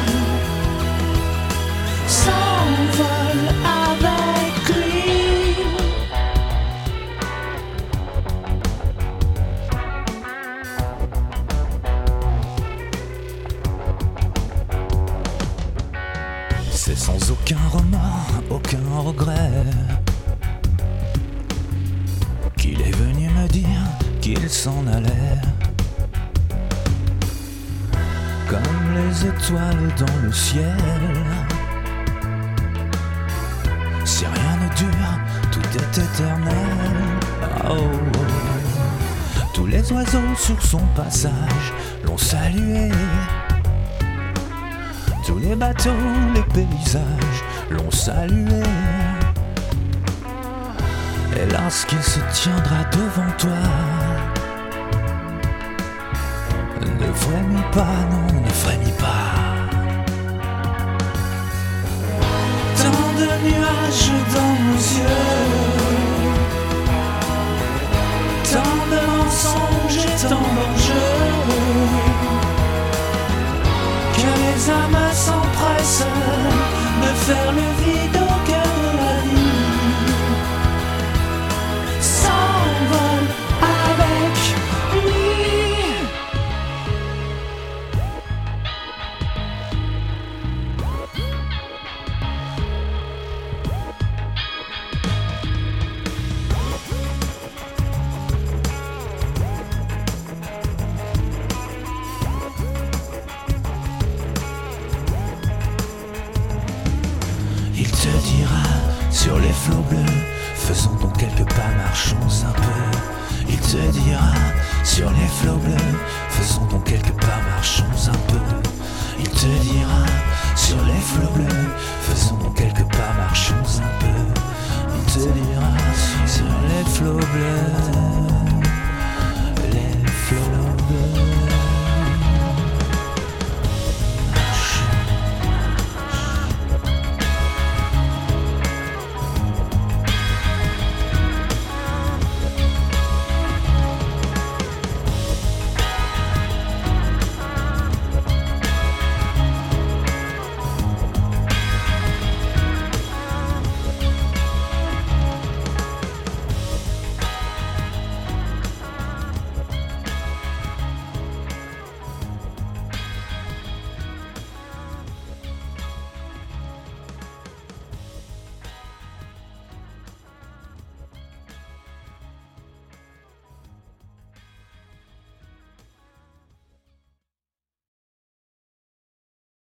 Oiseaux sur son passage l'ont salué. Tous les bateaux, les paysages l'ont salué. Et lorsqu'il se tiendra devant toi, ne frémis pas, non, ne frémis pas. Tant de nuages dans nos yeux, tant d'enjeux, que les âmes s'empressent de faire le vide